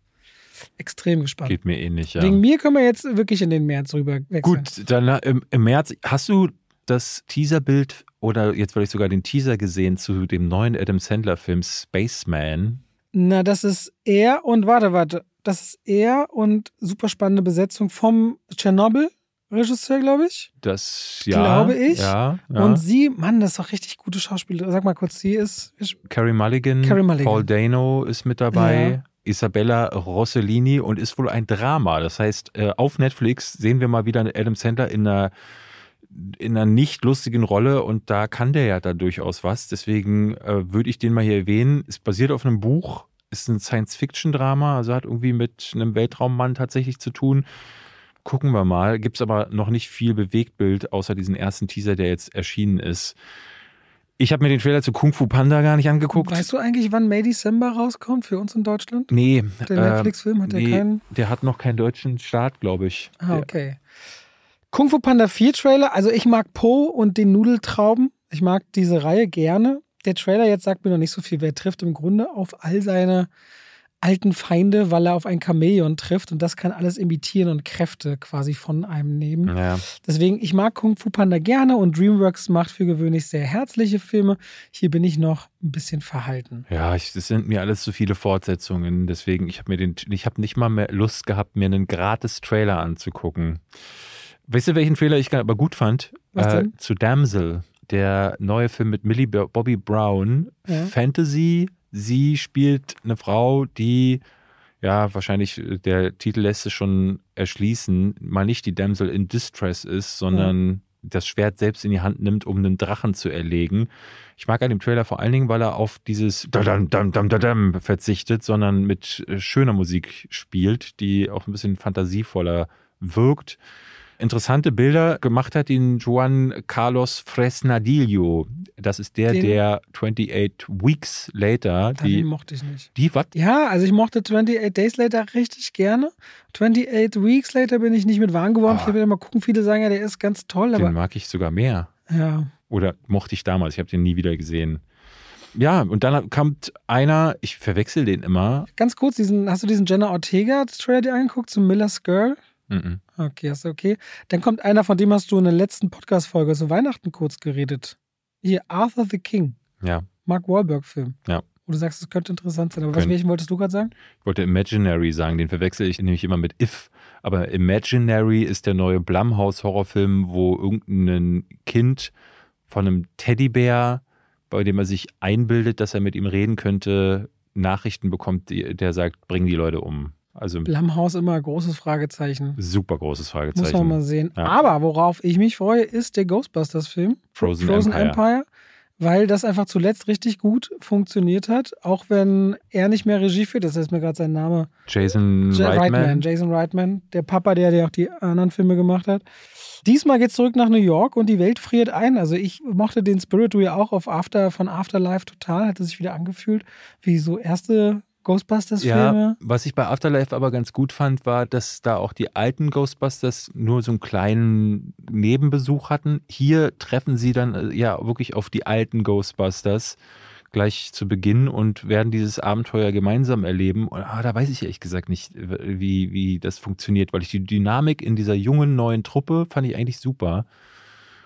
Extrem gespannt. Geht mir ähnlich, ja. Wegen mir können wir jetzt wirklich in den März rüber wechseln. Gut, dann äh, im, im März, hast du das Teaserbild oder jetzt vielleicht sogar den Teaser gesehen zu dem neuen Adam Sandler-Film Spaceman? Na, das ist er und warte, warte. Das ist er und super spannende Besetzung vom Tschernobyl. Regisseur, glaube ich. Das, ja. Glaube ich. Ja, ja. Und sie, Mann, das ist doch richtig gute Schauspielerin. Sag mal kurz, sie ist. Carrie Mulligan, Carrie Mulligan. Paul Dano ist mit dabei. Ja. Isabella Rossellini und ist wohl ein Drama. Das heißt, äh, auf Netflix sehen wir mal wieder Adam Sandler in einer, in einer nicht lustigen Rolle und da kann der ja da durchaus was. Deswegen äh, würde ich den mal hier erwähnen. Es basiert auf einem Buch, ist ein Science-Fiction-Drama, also hat irgendwie mit einem Weltraummann tatsächlich zu tun Gucken wir mal. Gibt es aber noch nicht viel Bewegtbild, außer diesen ersten Teaser, der jetzt erschienen ist. Ich habe mir den Trailer zu Kung Fu Panda gar nicht angeguckt. Weißt du eigentlich, wann May December rauskommt für uns in Deutschland? Nee. Der Netflix-Film hat nee, der keinen. Der hat noch keinen deutschen Start, glaube ich. Ah, okay. Kung Fu Panda 4 Trailer. Also ich mag Po und den Nudeltrauben. Ich mag diese Reihe gerne. Der Trailer jetzt sagt mir noch nicht so viel. Wer trifft im Grunde auf all seine alten Feinde, weil er auf ein Chamäleon trifft und das kann alles imitieren und Kräfte quasi von einem nehmen. Ja. Deswegen, ich mag Kung Fu Panda gerne und DreamWorks macht für gewöhnlich sehr herzliche Filme. Hier bin ich noch ein bisschen verhalten. Ja, das sind mir alles zu viele Fortsetzungen. Deswegen, ich habe mir den, ich habe nicht mal mehr Lust gehabt, mir einen gratis Trailer anzugucken. Weißt du, welchen Trailer ich aber gut fand? Was Äh, zu Damsel, der neue Film mit Millie Bo- Bobby Brown. Ja. Fantasy. Sie spielt eine Frau, die, ja, wahrscheinlich, äh, der Titel lässt es schon erschließen, mal nicht die Damsel in Distress ist, sondern das Schwert selbst in die Hand nimmt, um einen Drachen zu erlegen. Ich mag an dem Trailer vor allen Dingen, weil er auf dieses Dadam, Dam, Dam, Dadam verzichtet, sondern mit äh, schöner Musik spielt, die auch ein bisschen fantasievoller wirkt. Interessante Bilder gemacht hat ihn Juan Carlos Fresnadillo. Das ist der, Den- der 28 Weeks Later, Den die, mochte ich nicht. die, was? Ja, also ich mochte 28 Days Later richtig gerne. 28 Weeks Later bin ich nicht mit warm geworden. Ah. Ich will mal gucken, viele sagen ja, der ist ganz toll, Den mag ich sogar mehr. ja. Oder mochte ich damals. Ich habe den nie wieder gesehen. Ja, und dann kommt einer, ich verwechsel den immer. Ganz kurz, diesen, hast du diesen Jenna Ortega-Trailer dir angeguckt zu Miller's Girl? Mhm. Okay, ist okay. Dann kommt einer, von dem hast du in der letzten Podcast-Folge zu Weihnachten kurz geredet. Hier, Arthur the King. Ja, Mark Wahlberg-Film. Ja. Wo du sagst, es könnte interessant sein. Aber was, Könnte. welchen wolltest du gerade sagen? ich wollte Imaginary sagen, den verwechsel ich nämlich immer mit If. Aber Imaginary ist der neue Blumhouse-Horrorfilm, wo irgendein Kind von einem Teddybär, bei dem er sich einbildet, dass er mit ihm reden könnte, Nachrichten bekommt, der sagt, bring die Leute um. Also Blumhaus immer großes Fragezeichen. super großes Muss man Fragezeichen. mal sehen. Ja. Aber worauf ich mich freue, ist der Ghostbusters-Film. Frozen Empire. Empire. Weil das einfach zuletzt richtig gut funktioniert hat, auch wenn er nicht mehr Regie führt. Das ist mir gerade sein Name. Jason Ja, Reitman. Jason Reitman, der Papa, der, der auch die anderen Filme gemacht hat. Diesmal geht's zurück nach New York und die Welt friert ein. Also ich mochte den Spirit ja auch auf After von Afterlife total, hatte sich wieder angefühlt wie so erste Ghostbusters-Filme. Ja, was ich bei Afterlife aber ganz gut fand, war, dass da auch die alten Ghostbusters nur so einen kleinen Nebenbesuch hatten. Hier treffen sie dann äh, ja wirklich auf die alten Ghostbusters gleich zu Beginn und werden dieses Abenteuer gemeinsam erleben. Und, ah, da weiß ich ehrlich gesagt nicht, wie, wie das funktioniert, weil ich die Dynamik in dieser jungen neuen Truppe fand ich eigentlich super.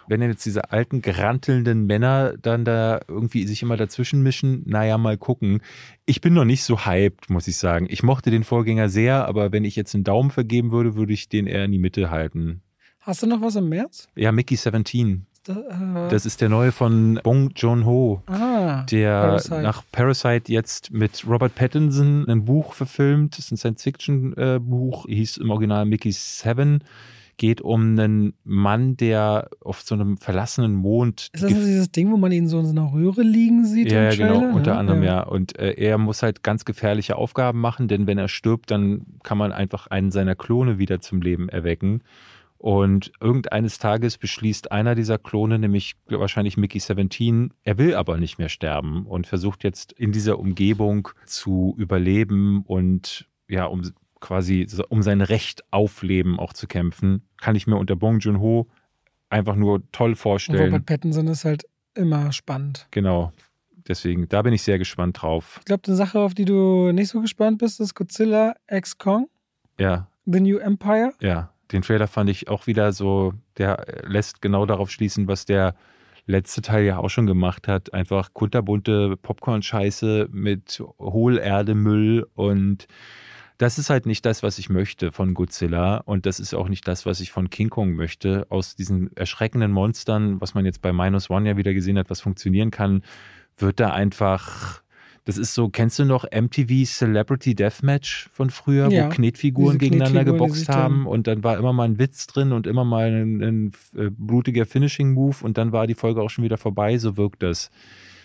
Wenn jetzt diese alten, grantelnden Männer dann da irgendwie sich immer dazwischen mischen, naja, mal gucken. Ich bin noch nicht so hyped, muss ich sagen. Ich mochte den Vorgänger sehr, aber wenn ich jetzt einen Daumen vergeben würde, würde ich den eher in die Mitte halten. Hast du noch was im März? Ja, Mickey 17. Da, äh, Das ist der neue von Bong Joon-ho, ah, der Parasite. nach Parasite jetzt mit Robert Pattinson ein Buch verfilmt. Das ist ein Science-Fiction-Buch, hieß im Original Mickey 7. Geht um einen Mann, der auf so einem verlassenen Mond Ist das nicht dieses Ding, wo man ihn so in so einer Röhre liegen sieht? Ja, ja, genau, Trailer? unter anderem ja. Und äh, er muss halt ganz gefährliche Aufgaben machen, denn wenn er stirbt, dann kann man einfach einen seiner Klone wieder zum Leben erwecken. Und irgendeines Tages beschließt einer dieser Klone, nämlich wahrscheinlich Mickey 17, er will aber nicht mehr sterben und versucht jetzt in dieser Umgebung zu überleben und ja, um quasi um sein Recht auf Leben auch zu kämpfen. Kann ich mir unter Bong Joon-ho einfach nur toll Und vorstellen. Robert Pattinson ist halt immer spannend. Genau. Deswegen, da bin ich sehr gespannt drauf. Ich glaube, eine Sache, auf die du nicht so gespannt bist, ist Godzilla X Kong, Ja, The New Empire. ja. Den Trailer fand ich auch wieder so, der lässt genau darauf schließen, was der letzte Teil ja auch schon gemacht hat. Einfach kunterbunte Popcorn-Scheiße mit Hohlerdemüll und das ist halt nicht das, was ich möchte von Godzilla und das ist auch nicht das, was ich von King Kong möchte. Aus diesen erschreckenden Monstern, was man jetzt bei Minus One ja wieder gesehen hat, was funktionieren kann, wird da einfach. Das ist so, kennst du noch MTV Celebrity Deathmatch von früher, Ja, wo Knetfiguren gegeneinander Knetfiguren, geboxt haben und dann war immer mal ein Witz drin und immer mal ein, ein äh, blutiger Finishing-Move und dann war die Folge auch schon wieder vorbei, so wirkt das.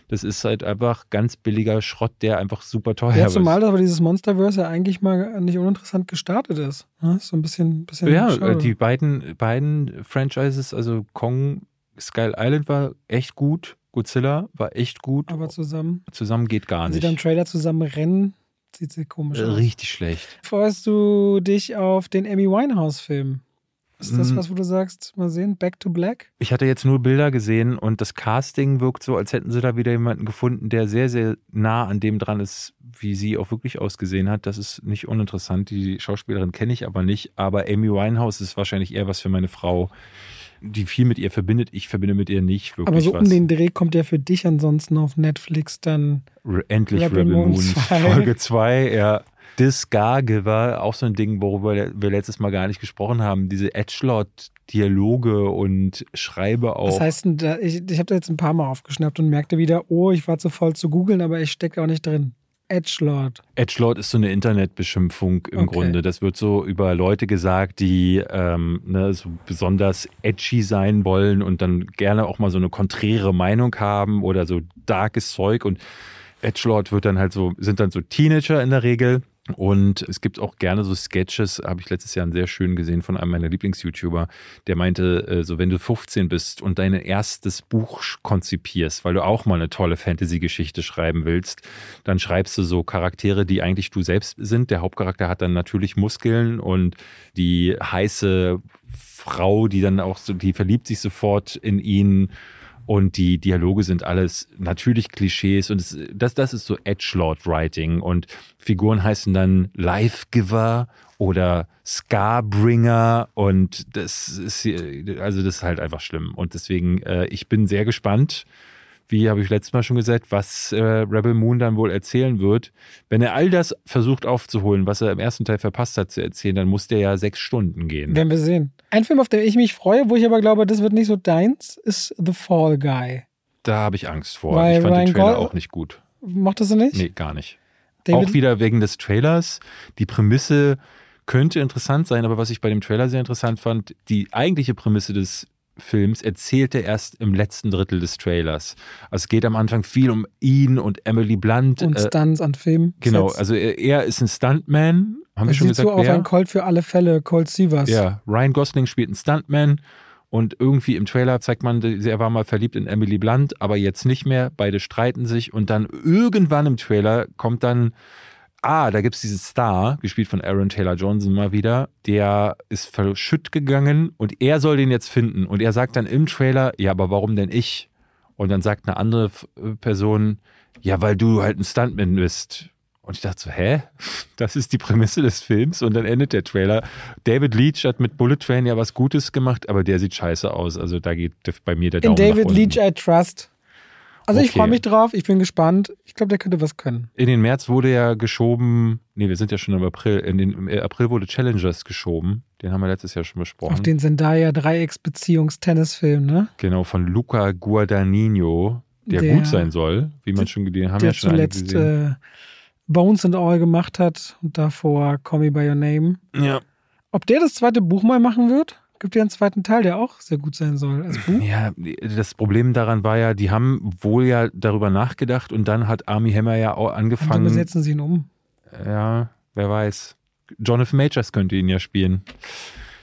Das ist halt einfach ganz billiger Schrott, der einfach super teuer Ja, ist. zumal aber dieses Monsterverse ja eigentlich mal nicht uninteressant gestartet ist. ne? So ein bisschen, bisschen Ja, schade. äh, die beiden, beiden Franchises, also Kong, Skull Island war echt gut, Godzilla war echt gut. aber zusammen. Zusammen geht gar Wenn sie nicht. dann Trailer zusammen rennen, sieht sie komisch Äh, aus. Richtig schlecht. Freust du dich auf den Amy Winehouse-Film? Ist das Mm. was, wo du sagst, mal sehen, Back to Black? Ich hatte jetzt nur Bilder gesehen und das Casting wirkt so, als hätten sie da wieder jemanden gefunden, der sehr, sehr nah an dem dran ist, wie sie auch wirklich ausgesehen hat. Das ist nicht uninteressant. Die Schauspielerin kenne ich aber nicht. Aber Amy Winehouse ist wahrscheinlich eher was für meine Frau, die viel mit ihr verbindet. Ich verbinde mit ihr nicht wirklich Aber so was. um den Dreh kommt ja für dich ansonsten auf Netflix dann. Re- Endlich Rebel Rebel, Moon Moon, 2. Folge 2, ja. Discargiver, auch so ein Ding, worüber wir letztes Mal gar nicht gesprochen haben. Diese Edgelord-Dialoge und Schreibe auch. Was heißt denn da? Ich, ich habe da jetzt ein paar Mal aufgeschnappt und merkte wieder, oh, ich war zu voll zu googeln, aber ich stecke auch nicht drin. Edgelord. Edgelord ist so eine Internetbeschimpfung im Okay. Grunde. Das wird so über Leute gesagt, die ähm, ne, so besonders edgy sein wollen und dann gerne auch mal so eine konträre Meinung haben oder so darkes Zeug. Und Edgelord wird dann halt so, sind dann so Teenager in der Regel. Und es gibt auch gerne so Sketches, habe ich letztes Jahr einen sehr schön gesehen von einem meiner Lieblings-YouTuber, der meinte, äh, so wenn du 15 bist und dein erstes Buch konzipierst, weil du auch mal eine tolle Fantasy-Geschichte schreiben willst, dann schreibst du so Charaktere, die eigentlich du selbst sind. Der Hauptcharakter hat dann natürlich Muskeln und die heiße Frau, die dann auch so, die verliebt sich sofort in ihn und die Dialoge sind alles natürlich Klischees und es, das, das ist so Edgelord-Writing. Und Figuren heißen dann Life-Giver oder Scarbringer und das ist also das ist halt einfach schlimm. Und deswegen äh, ich bin sehr gespannt, wie habe ich letztes Mal schon gesagt, was äh, Rebel Moon dann wohl erzählen wird. Wenn er all das versucht aufzuholen, was er im ersten Teil verpasst hat zu erzählen, dann muss der ja sechs Stunden gehen. Werden wir sehen. Ein Film, auf den ich mich freue, wo ich aber glaube, das wird nicht so deins, ist The Fall Guy. Da habe ich Angst vor. Weil ich fand Ryan den Trailer Gol- auch nicht gut. Mochtest du nicht? Nee, gar nicht. David, Auch wieder wegen des Trailers. Die Prämisse könnte interessant sein, aber was ich bei dem Trailer sehr interessant fand, die eigentliche Prämisse des Films erzählte erst im letzten Drittel des Trailers. Also es geht am Anfang viel um ihn und Emily Blunt. und äh, Stunts an Film. genau, also er, er ist ein Stuntman. Haben wir schon gesagt, so auf ein Colt für alle Fälle, Colt Sievers. Ja, Ryan Gosling spielt einen Stuntman und irgendwie im Trailer zeigt man, er war mal verliebt in Emily Blunt, aber jetzt nicht mehr. Beide streiten sich und dann irgendwann im Trailer kommt dann, ah, da gibt es diesen Star, gespielt von Aaron Taylor Johnson mal wieder, der ist verschütt gegangen und er soll den jetzt finden. Und er sagt dann im Trailer, ja, aber warum denn ich? Und dann sagt eine andere F- Person, ja, weil du halt ein Stuntman bist. Und ich dachte so, hä? [laughs] Das ist die Prämisse des Films und dann endet der Trailer. David Leach hat mit Bullet Train ja was Gutes gemacht, aber der sieht scheiße aus. Also da geht bei mir der In Daumen nach David unten. Leach I Trust. Also ich Okay. freue mich drauf, ich bin gespannt. Ich glaube, der könnte was können. In den März wurde ja geschoben, nee, wir sind ja schon im April, in den im April wurde Challengers geschoben. Den haben wir letztes Jahr schon besprochen. Auf den Zendaya-Dreiecksbeziehungs-Tennisfilm, ne? genau, von Luca Guadagnino, der, Der- gut sein soll, wie man schon den haben Der ja schon zuletzt gesehen. äh, Bones and All gemacht hat und davor Call Me By Your Name. ja. Ob der das zweite Buch mal machen wird? Gibt ja einen zweiten Teil, der auch sehr gut sein soll als Buch. Ja, das Problem daran war ja, die haben wohl ja darüber nachgedacht und dann hat Army Hammer ja auch Und dann angefangen. besetzen sie ihn um. Ja, wer weiß. Jonathan Majors könnte ihn ja spielen.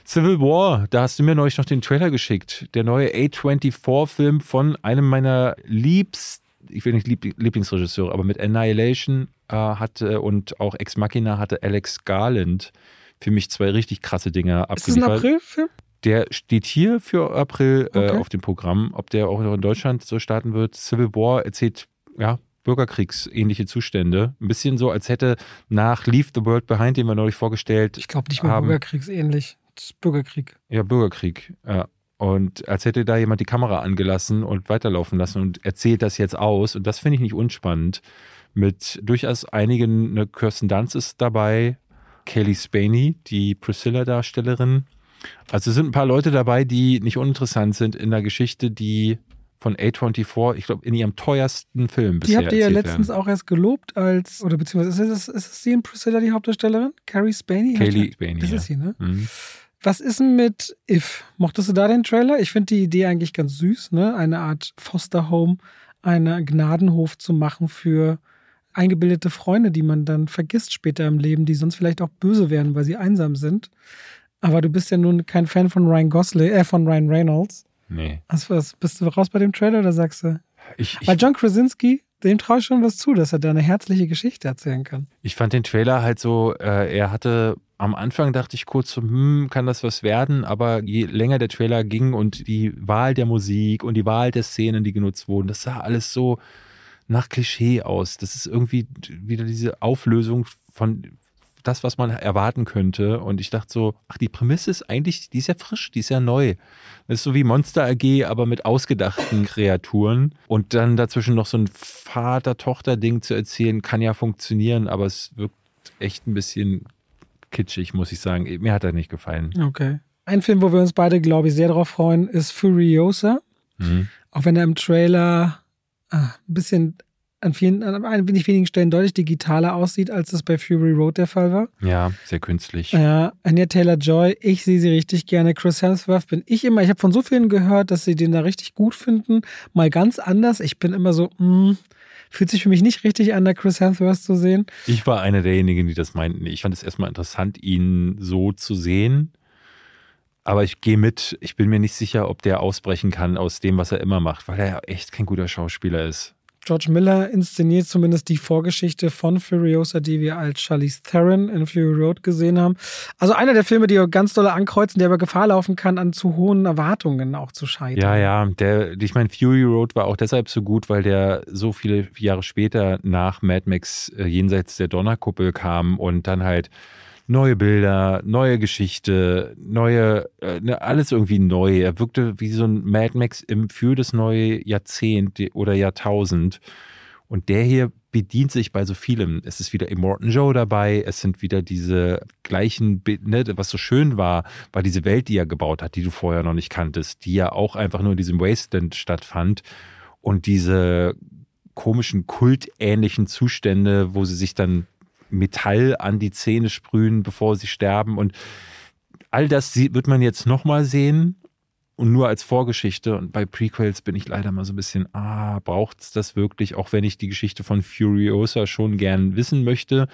Civil War, da hast du mir neulich noch den Trailer geschickt. Der neue A24-Film von einem meiner liebsten, ich will nicht Lieb Lieblingsregisseure, aber mit Annihilation äh, hatte und auch Ex Machina hatte Alex Garland für mich zwei richtig krasse Dinge Ist das ein abgeliefert. Aprilfilm? Der steht hier für April äh, Okay. auf dem Programm. Ob der auch noch in Deutschland so starten wird. Civil War erzählt, ja, Bürgerkriegsähnliche Zustände. Ein bisschen so, als hätte nach Leave the World Behind, den wir neulich vorgestellt, Ich glaube nicht mal Haben- Bürgerkriegsähnlich. Das ist Bürgerkrieg. ja, Bürgerkrieg. Ja. Und als hätte da jemand die Kamera angelassen und weiterlaufen lassen und erzählt das jetzt aus. Und das finde ich nicht unspannend. Mit durchaus einigen, ne, Kirsten Dunst ist dabei, Kaylee Spaney, die Priscilla-Darstellerin. Also es sind ein paar Leute dabei, die nicht uninteressant sind in der Geschichte, die von A24, ich glaube, in ihrem teuersten Film Die bisher habt ihr ja letztens auch erst gelobt als, oder beziehungsweise ist es, ist es sie in Priscilla die Hauptdarstellerin? Carrie Spaney? werden. Kaylee Spaney. Das ja. ist sie, ne? Mhm. Was ist denn mit If? Mochtest du da den Trailer? Ich finde die Idee eigentlich ganz süß, ne? Eine Art Foster Home einen Gnadenhof zu machen für eingebildete Freunde, die man dann vergisst später im Leben, die sonst vielleicht auch böse werden, weil sie einsam sind. Aber du bist ja nun kein Fan von Ryan Gosling, äh, von Ryan Reynolds. Nee. Was, bist du raus bei dem Trailer oder sagst du? Ich, Bei ich, John Krasinski, dem traue ich schon was zu, dass er da eine herzliche Geschichte erzählen kann. ich fand den Trailer halt so, äh, er hatte am Anfang dachte ich kurz so, hm, kann das was werden? Aber je länger der Trailer ging und die Wahl der Musik und die Wahl der Szenen, die genutzt wurden, das sah alles so nach Klischee aus. Das ist irgendwie wieder diese Auflösung von das, was man erwarten könnte. Und ich dachte so, ach, die Prämisse ist eigentlich, die ist ja frisch, die ist ja neu. Das ist so wie Monster AG, aber mit ausgedachten [laughs] Kreaturen. Und dann dazwischen noch so ein Vater-Tochter-Ding zu erzählen, kann ja funktionieren, aber es wirkt echt ein bisschen kitschig, muss ich sagen. Mir hat er nicht gefallen. Okay. Ein Film, wo wir uns beide, glaube ich, sehr drauf freuen, ist Furiosa. Mhm. Auch wenn er im Trailer äh, ein bisschen an vielen, an ein wenig wenigen Stellen deutlich digitaler aussieht, als es bei Fury Road der Fall war. Ja, sehr künstlich. Ja, Anya Taylor-Joy, ich sehe sie richtig gerne. Chris Hemsworth bin ich immer. Ich habe von so vielen gehört, dass sie den da richtig gut finden. Mal ganz anders. Ich bin immer so, mh, fühlt sich für mich nicht richtig an, da Chris Hemsworth zu sehen. Ich war einer derjenigen, die das meinten. Ich fand es erstmal interessant, ihn so zu sehen. Aber ich gehe mit. Ich bin mir nicht sicher, ob der ausbrechen kann aus dem, was er immer macht, weil er ja echt kein guter Schauspieler ist. George Miller inszeniert zumindest die Vorgeschichte von Furiosa, die wir als Charlize Theron in Fury Road gesehen haben. Also einer der Filme, die ganz dolle ankreuzen, der aber Gefahr laufen kann, an zu hohen Erwartungen auch zu scheitern. Ja, ja. Der, ich meine, Fury Road war auch deshalb so gut, weil der so viele Jahre später nach Mad Max äh, jenseits der Donnerkuppel kam und dann halt neue Bilder, neue Geschichte, neue, äh, ne, alles irgendwie neu. Er wirkte wie so ein Mad Max im, für das neue Jahrzehnt oder Jahrtausend. Und der hier bedient sich bei so vielem. Es ist wieder Immortan Joe dabei, es sind wieder diese gleichen, ne, was so schön war, war diese Welt, die er gebaut hat, die du vorher noch nicht kanntest, die ja auch einfach nur in diesem Wasteland stattfand. Und diese komischen, kultähnlichen Zustände, wo sie sich dann Metall an die Zähne sprühen, bevor sie sterben. Und all das wird man jetzt nochmal sehen und nur als Vorgeschichte. Und bei Prequels bin ich leider mal so ein bisschen, ah, braucht es das wirklich? Auch wenn ich die Geschichte von Furiosa schon gern wissen möchte.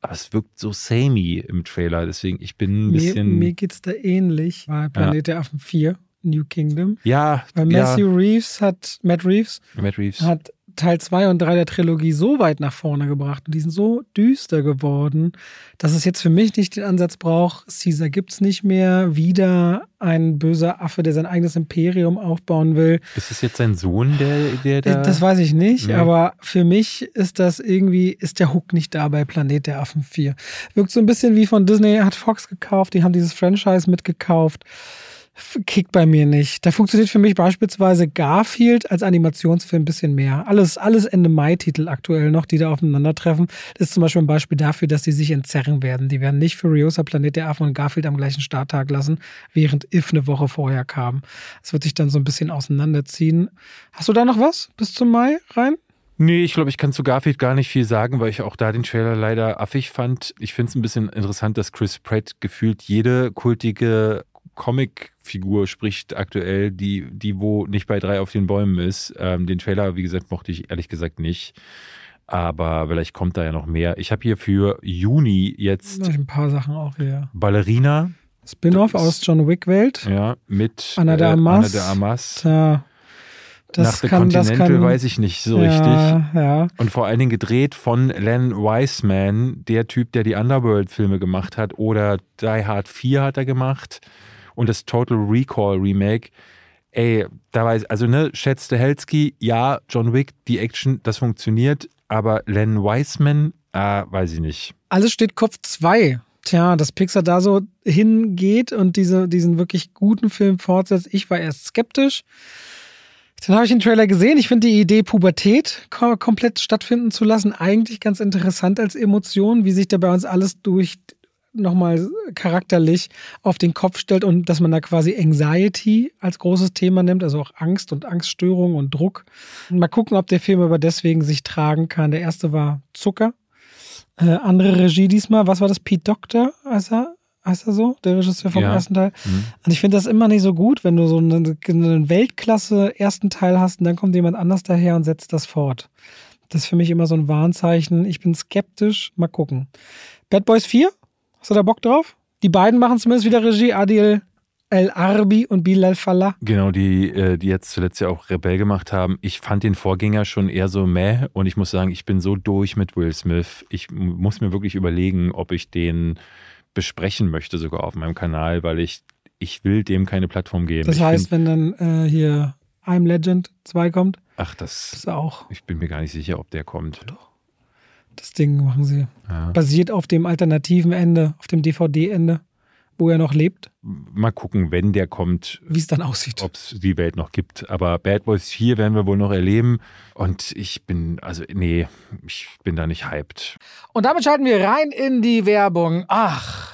Aber es wirkt so samey im Trailer. Deswegen, ich bin ein Mir, bisschen. mir geht's da ähnlich bei Planet der Affen 4, New Kingdom. ja, Weil ja, Matthew Reeves hat, Matt Reeves Matt Reeves. hat Teil 2 und 3 der Trilogie so weit nach vorne gebracht und die sind so düster geworden, dass es jetzt für mich nicht den Ansatz braucht, Caesar gibt's nicht mehr, wieder ein böser Affe, der sein eigenes Imperium aufbauen will. Ist es jetzt sein Sohn, der, der da. Das weiß ich nicht, Nee. aber für mich ist das irgendwie, ist der Hook nicht da bei Planet der Affen 4. Wirkt so ein bisschen wie von Disney, hat Fox gekauft, die haben dieses Franchise mitgekauft. Kickt bei mir nicht. Da funktioniert für mich beispielsweise Garfield als Animationsfilm ein bisschen mehr. Alles, alles Ende Mai-Titel aktuell noch, die da aufeinandertreffen. Das ist zum Beispiel ein Beispiel dafür, dass die sich entzerren werden. Die werden nicht Furiosa, Planet der Affen und Garfield am gleichen Starttag lassen, während If eine Woche vorher kam. Es wird sich dann so ein bisschen auseinanderziehen. Hast du da noch was bis zum Mai rein? Nee, ich glaube, ich kann zu Garfield gar nicht viel sagen, weil ich auch da den Trailer leider affig fand. Ich finde es ein bisschen interessant, dass Chris Pratt gefühlt jede kultige Comicfigur spricht aktuell, die, die wo nicht bei drei auf den Bäumen ist. Ähm, den Trailer, wie gesagt, mochte ich ehrlich gesagt nicht. Aber vielleicht kommt da ja noch mehr. Ich habe hier für Juni jetzt ein paar Sachen auch hier. Ballerina, Spin-off aus John Wick-Welt. ja, mit Anna de äh, Armas. Anna de Armas. Tja, das Nach The kann, das Continental kann, weiß ich nicht so ja, richtig. Ja, Und vor allen Dingen gedreht von Len Wiseman, der Typ, der die Underworld-Filme gemacht hat. Oder Die Hard 4 hat er gemacht. Und das Total Recall Remake. Ey, da weiß, also ne, Chad Stahelski, ja, John Wick, die Action, das funktioniert. Aber Len Wiseman, ah, weiß ich nicht. alles steht Kopf 2. Tja, dass Pixar da so hingeht und diese, diesen wirklich guten Film fortsetzt. Ich war erst skeptisch. Dann habe ich den Trailer gesehen. Ich finde die Idee, Pubertät ko komplett stattfinden zu lassen, eigentlich ganz interessant als Emotion, wie sich da bei uns alles durch nochmal charakterlich auf den Kopf stellt und dass man da quasi Anxiety als großes Thema nimmt, also auch Angst und Angststörung und Druck. Mal gucken, ob der Film aber deswegen sich tragen kann. Der erste war Zucker. Äh, andere Regie diesmal. Was war das? Pete Doctor, als er heißt er so, der Regisseur vom Ja. ersten Teil. Mhm. Und ich finde das immer nicht so gut, wenn du so einen, einen Weltklasse ersten Teil hast und dann kommt jemand anders daher und setzt das fort. Das ist für mich immer so ein Warnzeichen. Ich bin skeptisch. Mal gucken. Bad Boys 4? Hast du da Bock drauf? Die beiden machen zumindest wieder Regie. Adil El Arbi und Bilal Fallah. Genau, die, äh, die jetzt zuletzt ja auch Rebell gemacht haben. Ich fand den Vorgänger schon eher so meh und ich muss sagen, ich bin so durch mit Will Smith. Ich muss mir wirklich überlegen, ob ich den besprechen möchte, sogar auf meinem Kanal, weil ich, ich will dem keine Plattform geben. Das heißt, find, wenn dann äh, hier I'm Legend 2 kommt, ach, das, ist auch ich bin mir gar nicht sicher, ob der kommt. Das Ding machen sie. Ja. Basiert auf dem alternativen Ende, auf dem DVD-Ende, wo er noch lebt, Mal gucken, wenn der kommt, wie es dann aussieht. ob es die Welt noch gibt. Aber Bad Boys 4 werden wir wohl noch erleben. Und ich bin, also, nee, ich bin da nicht hyped. Und damit schalten wir rein in die Werbung. Ach,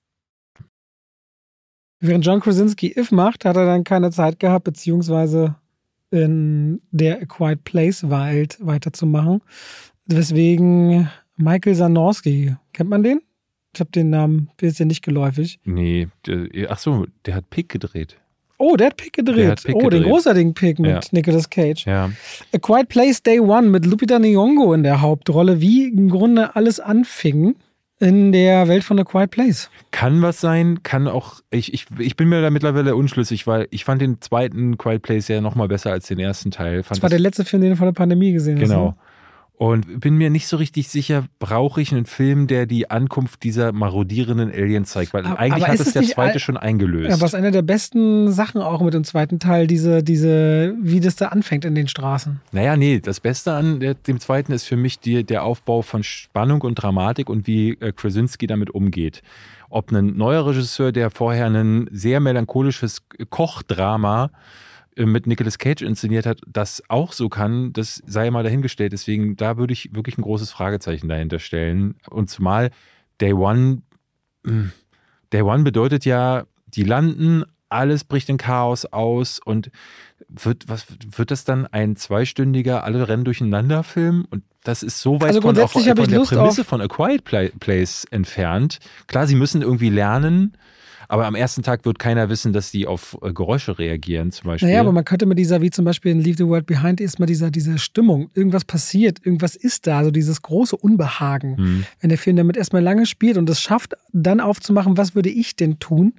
Während John Krasinski If macht, hat er dann keine Zeit gehabt, beziehungsweise in der A Quiet Place Welt weiterzumachen. Weswegen Michael Zanorski, kennt man den? Ich habe den Namen, der ist ja nicht geläufig. Nee, ach so, der hat Pick gedreht. Oh, der hat Pick gedreht. Hat Pick oh, den gedreht. großartigen Pick mit Ja. Nicolas Cage. Ja. A Quiet Place Day One mit Lupita Nyong'o in der Hauptrolle, wie im Grunde alles anfing in der Welt von A Quiet Place. Kann was sein, kann auch, ich, ich, ich bin mir da mittlerweile unschlüssig, weil ich fand den zweiten Quiet Place ja nochmal besser als den ersten Teil. Fand Das war der letzte Film, den du vor der Pandemie gesehen hast. Genau. ne? Und bin mir nicht so richtig sicher, brauche ich einen Film, der die Ankunft dieser marodierenden Aliens zeigt? Weil Aber- eigentlich aber hat ist es es der zweite schon eingelöst. Ja, was eine der besten Sachen auch mit dem zweiten Teil, diese, diese, wie das da anfängt in den Straßen. Naja, nee, das Beste an dem zweiten ist für mich die, der Aufbau von Spannung und Dramatik und wie äh, Krasinski damit umgeht. Ob ein neuer Regisseur, der vorher ein sehr melancholisches Kochdrama äh, mit Nicolas Cage inszeniert hat, das auch so kann, das sei mal dahingestellt. Deswegen, da würde ich wirklich ein großes Fragezeichen dahinter stellen. Und zumal Day One, mh, Day One bedeutet ja, die landen, alles bricht in Chaos aus und wird, was, wird das dann ein zweistündiger alle rennen durcheinander Film? Und das ist so weit Also von, grundsätzlich auch, habe von ich der Lust Prämisse von A Quiet Pla- Place entfernt. Klar, sie müssen irgendwie lernen, aber am ersten Tag wird keiner wissen, dass sie auf äh, Geräusche reagieren, zum Beispiel. Naja, aber man könnte mit dieser, wie zum Beispiel in Leave the World Behind, erstmal dieser, diese Stimmung, irgendwas passiert, irgendwas ist da, also dieses große Unbehagen. Hm. Wenn der Film damit erstmal lange spielt und es schafft, dann aufzumachen, was würde ich denn tun?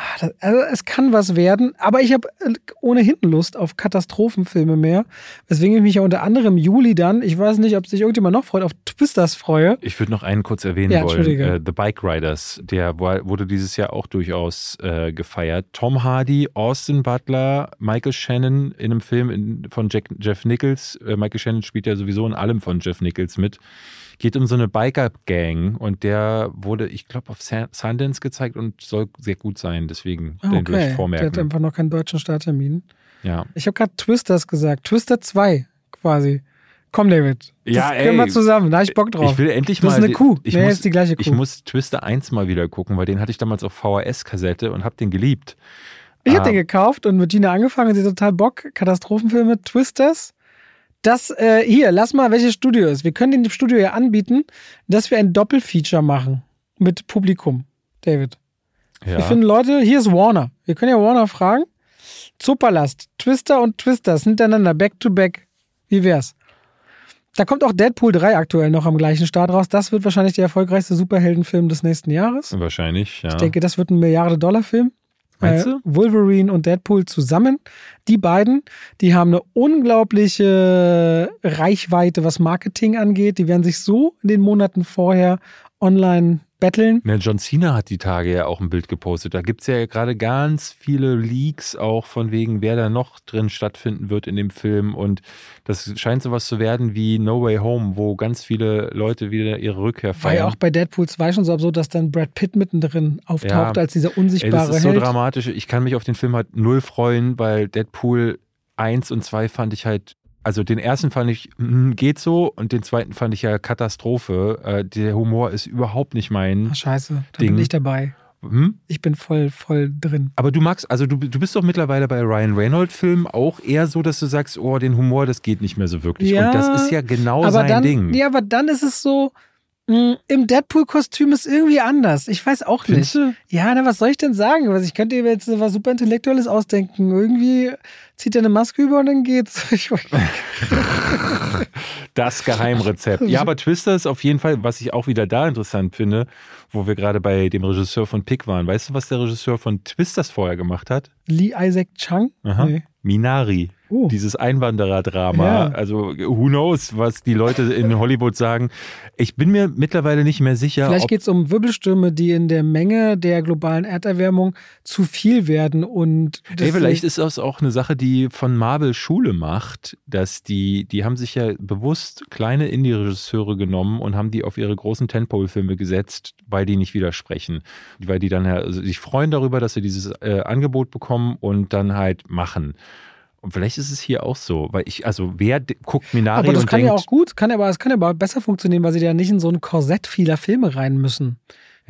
Ah, also es kann was werden, aber ich habe äh, ohnehin Lust auf Katastrophenfilme mehr, weswegen ich mich ja unter anderem Juli dann, ich weiß nicht, ob sich irgendjemand noch freut, auf Twisters freue. Ich würde noch einen kurz erwähnen Ja, wollen. Äh, The Bike Riders, der wurde dieses Jahr auch durchaus äh, gefeiert. Tom Hardy, Austin Butler, Michael Shannon in einem Film in, von Jack, Jeff Nichols. Äh, Michael Shannon spielt ja sowieso in allem von Jeff Nichols mit. Geht um so eine Biker-Gang und der wurde, ich glaube, auf Sundance gezeigt und soll sehr gut sein. Deswegen Ah, den okay, ich der hat vormerken. einfach noch keinen deutschen Starttermin. Ja. Ich habe gerade Twisters gesagt, Twister 2 quasi. Komm, David. Das Ja, können wir ey. zusammen, da habe ich Bock drauf. Ich will endlich das mal. ist eine Kuh. Ich nee, muss, ist die gleiche Kuh. Ich muss Twister 1 mal wieder gucken, weil den hatte ich damals auf VHS-Kassette und habe den geliebt. Ich habe Ah. den gekauft und mit Gina angefangen sie hat total Bock. Katastrophenfilme, Twisters. Das, äh, hier, lass mal, welches Studio ist. Wir können dem Studio ja anbieten, dass wir ein Doppelfeature machen mit Publikum, David. Ja. Wir finden Leute, hier ist Warner. Wir können ja Warner fragen. Zoopalast, Twister und Twisters hintereinander, back to back. Wie wär's? Da kommt auch Deadpool 3 aktuell noch am gleichen Start raus. Das wird wahrscheinlich der erfolgreichste Superheldenfilm des nächsten Jahres. Wahrscheinlich, ja. Ich denke, das wird ein Milliarde-Dollar-Film. Meinst Äh, du? Wolverine und Deadpool zusammen. Die beiden, die haben eine unglaubliche Reichweite, was Marketing angeht. Die werden sich so in den Monaten vorher online betteln. Ne, John Cena hat die Tage ja auch ein Bild gepostet. Da gibt es ja gerade ganz viele Leaks auch von wegen, wer da noch drin stattfinden wird in dem Film. Und das scheint sowas zu werden wie No Way Home, wo ganz viele Leute wieder ihre Rückkehr War ja feiern. auch bei Deadpool 2 schon so absurd, dass dann Brad Pitt mittendrin auftaucht Ja. als dieser Ey, unsichtbare das ist so Held. dramatisch. Ich kann mich auf den Film halt null freuen, weil Deadpool 1 und 2 fand ich halt, also den ersten fand ich, hm, geht so, und den zweiten fand ich ja Katastrophe. Äh, der Humor ist überhaupt nicht mein. Ach, scheiße, da Ding. bin ich dabei. Hm? Ich bin voll, voll drin. Aber du magst, also du, du bist doch mittlerweile bei Ryan Reynolds-Filmen auch eher so, dass du sagst, oh, den Humor, das geht nicht mehr so wirklich. Ja, und das ist ja genau sein dann, Ding. Ja, aber dann ist es so, mh, im Deadpool-Kostüm ist irgendwie anders. Ich weiß auch Findest nicht. du? Ja, na, was soll ich denn sagen? Was, ich könnte mir jetzt was super Intellektuelles ausdenken. Irgendwie zieht er eine Maske über und dann geht's. [laughs] Das Geheimrezept. Ja, aber Twister ist auf jeden Fall, was ich auch wieder da interessant finde, wo wir gerade bei dem Regisseur von Pick waren. Weißt du, was der Regisseur von Twisters vorher gemacht hat? Lee Isaac Chung? Aha. Nee. Minari. Oh. Dieses Einwandererdrama. Ja. Also, who knows, was die Leute in Hollywood sagen. Ich bin mir mittlerweile nicht mehr sicher, Vielleicht geht es um Wirbelstürme, die in der Menge der globalen Erderwärmung zu viel werden und Ey, deswegen- vielleicht ist das auch eine Sache, die von Marvel Schule macht, dass die, die haben sich ja bewusst kleine Indie-Regisseure genommen und haben die auf ihre großen Tentpole-Filme gesetzt, weil die nicht widersprechen. Weil die dann ja also sich freuen darüber, dass sie dieses äh, Angebot bekommen und dann halt machen. Und vielleicht ist es hier auch so, weil ich, also wer guckt Minari aber das und kann denkt, ja auch gut, kann aber es kann aber besser funktionieren, weil sie ja nicht in so ein Korsett vieler Filme rein müssen.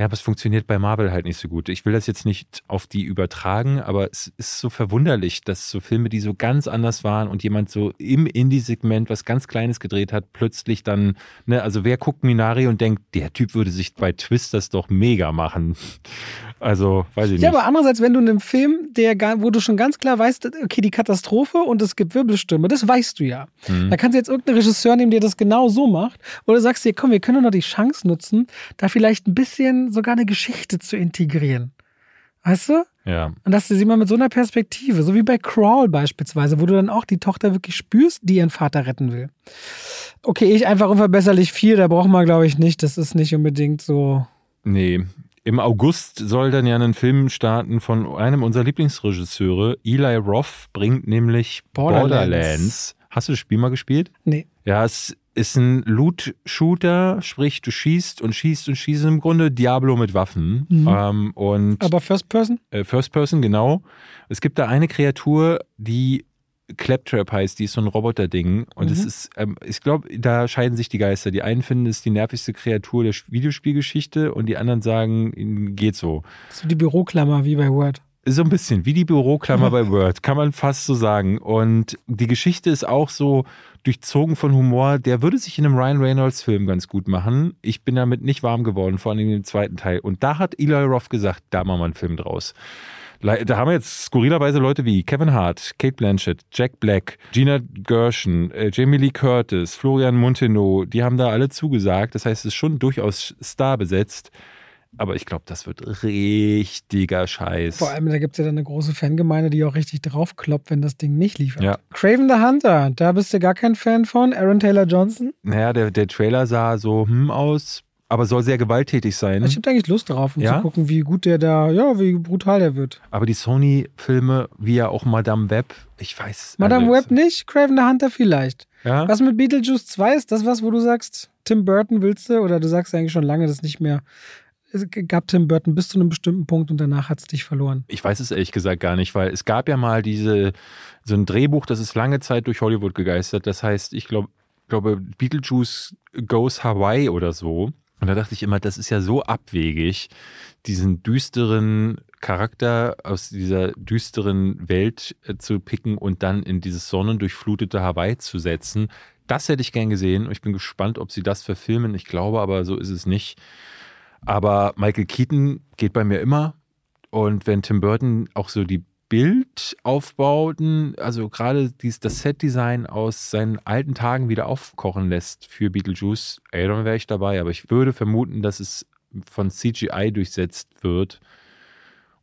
Ja, aber es funktioniert bei Marvel halt nicht so gut. Ich will das jetzt nicht auf die übertragen, aber es ist so verwunderlich, dass so Filme, die so ganz anders waren und jemand so im Indie-Segment was ganz Kleines gedreht hat, plötzlich dann, ne, also wer guckt Minari und denkt, der Typ würde sich bei Twisters doch mega machen. Also, weiß ich nicht. Ja, aber andererseits, wenn du in einem Film, der, wo du schon ganz klar weißt, okay, die Katastrophe und es gibt Wirbelstürme, das weißt du ja. Mhm. Da kannst du jetzt irgendeinen Regisseur nehmen, der das genau so macht. Oder sagst dir, komm, wir können doch noch die Chance nutzen, da vielleicht ein bisschen sogar eine Geschichte zu integrieren. Weißt du? ja. Und dass du sie mal mit so einer Perspektive, so wie bei Crawl beispielsweise, wo du dann auch die Tochter wirklich spürst, die ihren Vater retten will. Okay, ich einfach unverbesserlich vier, da brauchen wir, glaube ich, nicht. Das ist nicht unbedingt so. Nee. Im August soll dann ja ein Film starten von einem unserer Lieblingsregisseure. Eli Roth bringt nämlich Borderlands. Borderlands. Hast du das Spiel mal gespielt? Nee. Ja, es ist ein Loot-Shooter, sprich, du schießt und schießt und schießt im Grunde Diablo mit Waffen. Mhm. Ähm, und Aber First Person? äh, First Person, genau. Es gibt da eine Kreatur, die Claptrap heißt, die ist so ein Roboter-Ding. Und es Mhm. ist, ähm, ich glaube, da scheiden sich die Geister. Die einen finden, es ist die nervigste Kreatur der Videospielgeschichte und die anderen sagen, geht so. So die Büroklammer wie bei Word. So ein bisschen wie die Büroklammer [laughs] bei Word, kann man fast so sagen. Und die Geschichte ist auch so durchzogen von Humor. Der würde sich in einem Ryan Reynolds-Film ganz gut machen. Ich bin damit nicht warm geworden, vor allem im zweiten Teil. Und da hat Eli Roth gesagt, da machen wir einen Film draus. Da haben wir jetzt skurrilerweise Leute wie Kevin Hart, Kate Blanchett, Jack Black, Gina Gershon, äh, Jamie Lee Curtis, Florian Munteanu, die haben da alle zugesagt. Das heißt, es ist schon durchaus star besetzt. Aber ich glaube, das wird richtiger Scheiß. Vor allem, da gibt es ja dann eine große Fangemeinde, die auch richtig draufkloppt, wenn das Ding nicht liefert. Ja. Craven the Hunter, da bist du gar kein Fan von. Aaron Taylor Johnson. Naja, der, der Trailer sah so hm aus, aber soll sehr gewalttätig sein. Ich habe eigentlich Lust darauf, um Ja? zu gucken, wie gut der da, ja, wie brutal der wird. Aber die Sony-Filme, wie ja auch Madame Web, ich weiß. Madame also, Web nicht, Craven the Hunter vielleicht. Ja? Was mit Beetlejuice 2 ist das was, wo du sagst, Tim Burton willst du? Oder du sagst eigentlich schon lange das nicht mehr. Es gab Tim Burton bis zu einem bestimmten Punkt und danach hat es dich verloren. Ich weiß es ehrlich gesagt gar nicht, weil es gab ja mal diese, so ein Drehbuch, das ist lange Zeit durch Hollywood gegeistert. Das heißt, ich glaube, glaube Beetlejuice Goes Hawaii oder so. Und da dachte ich immer, das ist ja so abwegig, diesen düsteren Charakter aus dieser düsteren Welt äh, zu picken und dann in dieses sonnendurchflutete Hawaii zu setzen. Das hätte ich gern gesehen und ich bin gespannt, ob sie das verfilmen. Ich glaube aber, so ist es nicht. Aber Michael Keaton geht bei mir immer. Und wenn Tim Burton auch so die Bildaufbauten, also gerade dies, das Setdesign aus seinen alten Tagen wieder aufkochen lässt für Beetlejuice, dann wäre ich dabei. Aber ich würde vermuten, dass es von CGI durchsetzt wird.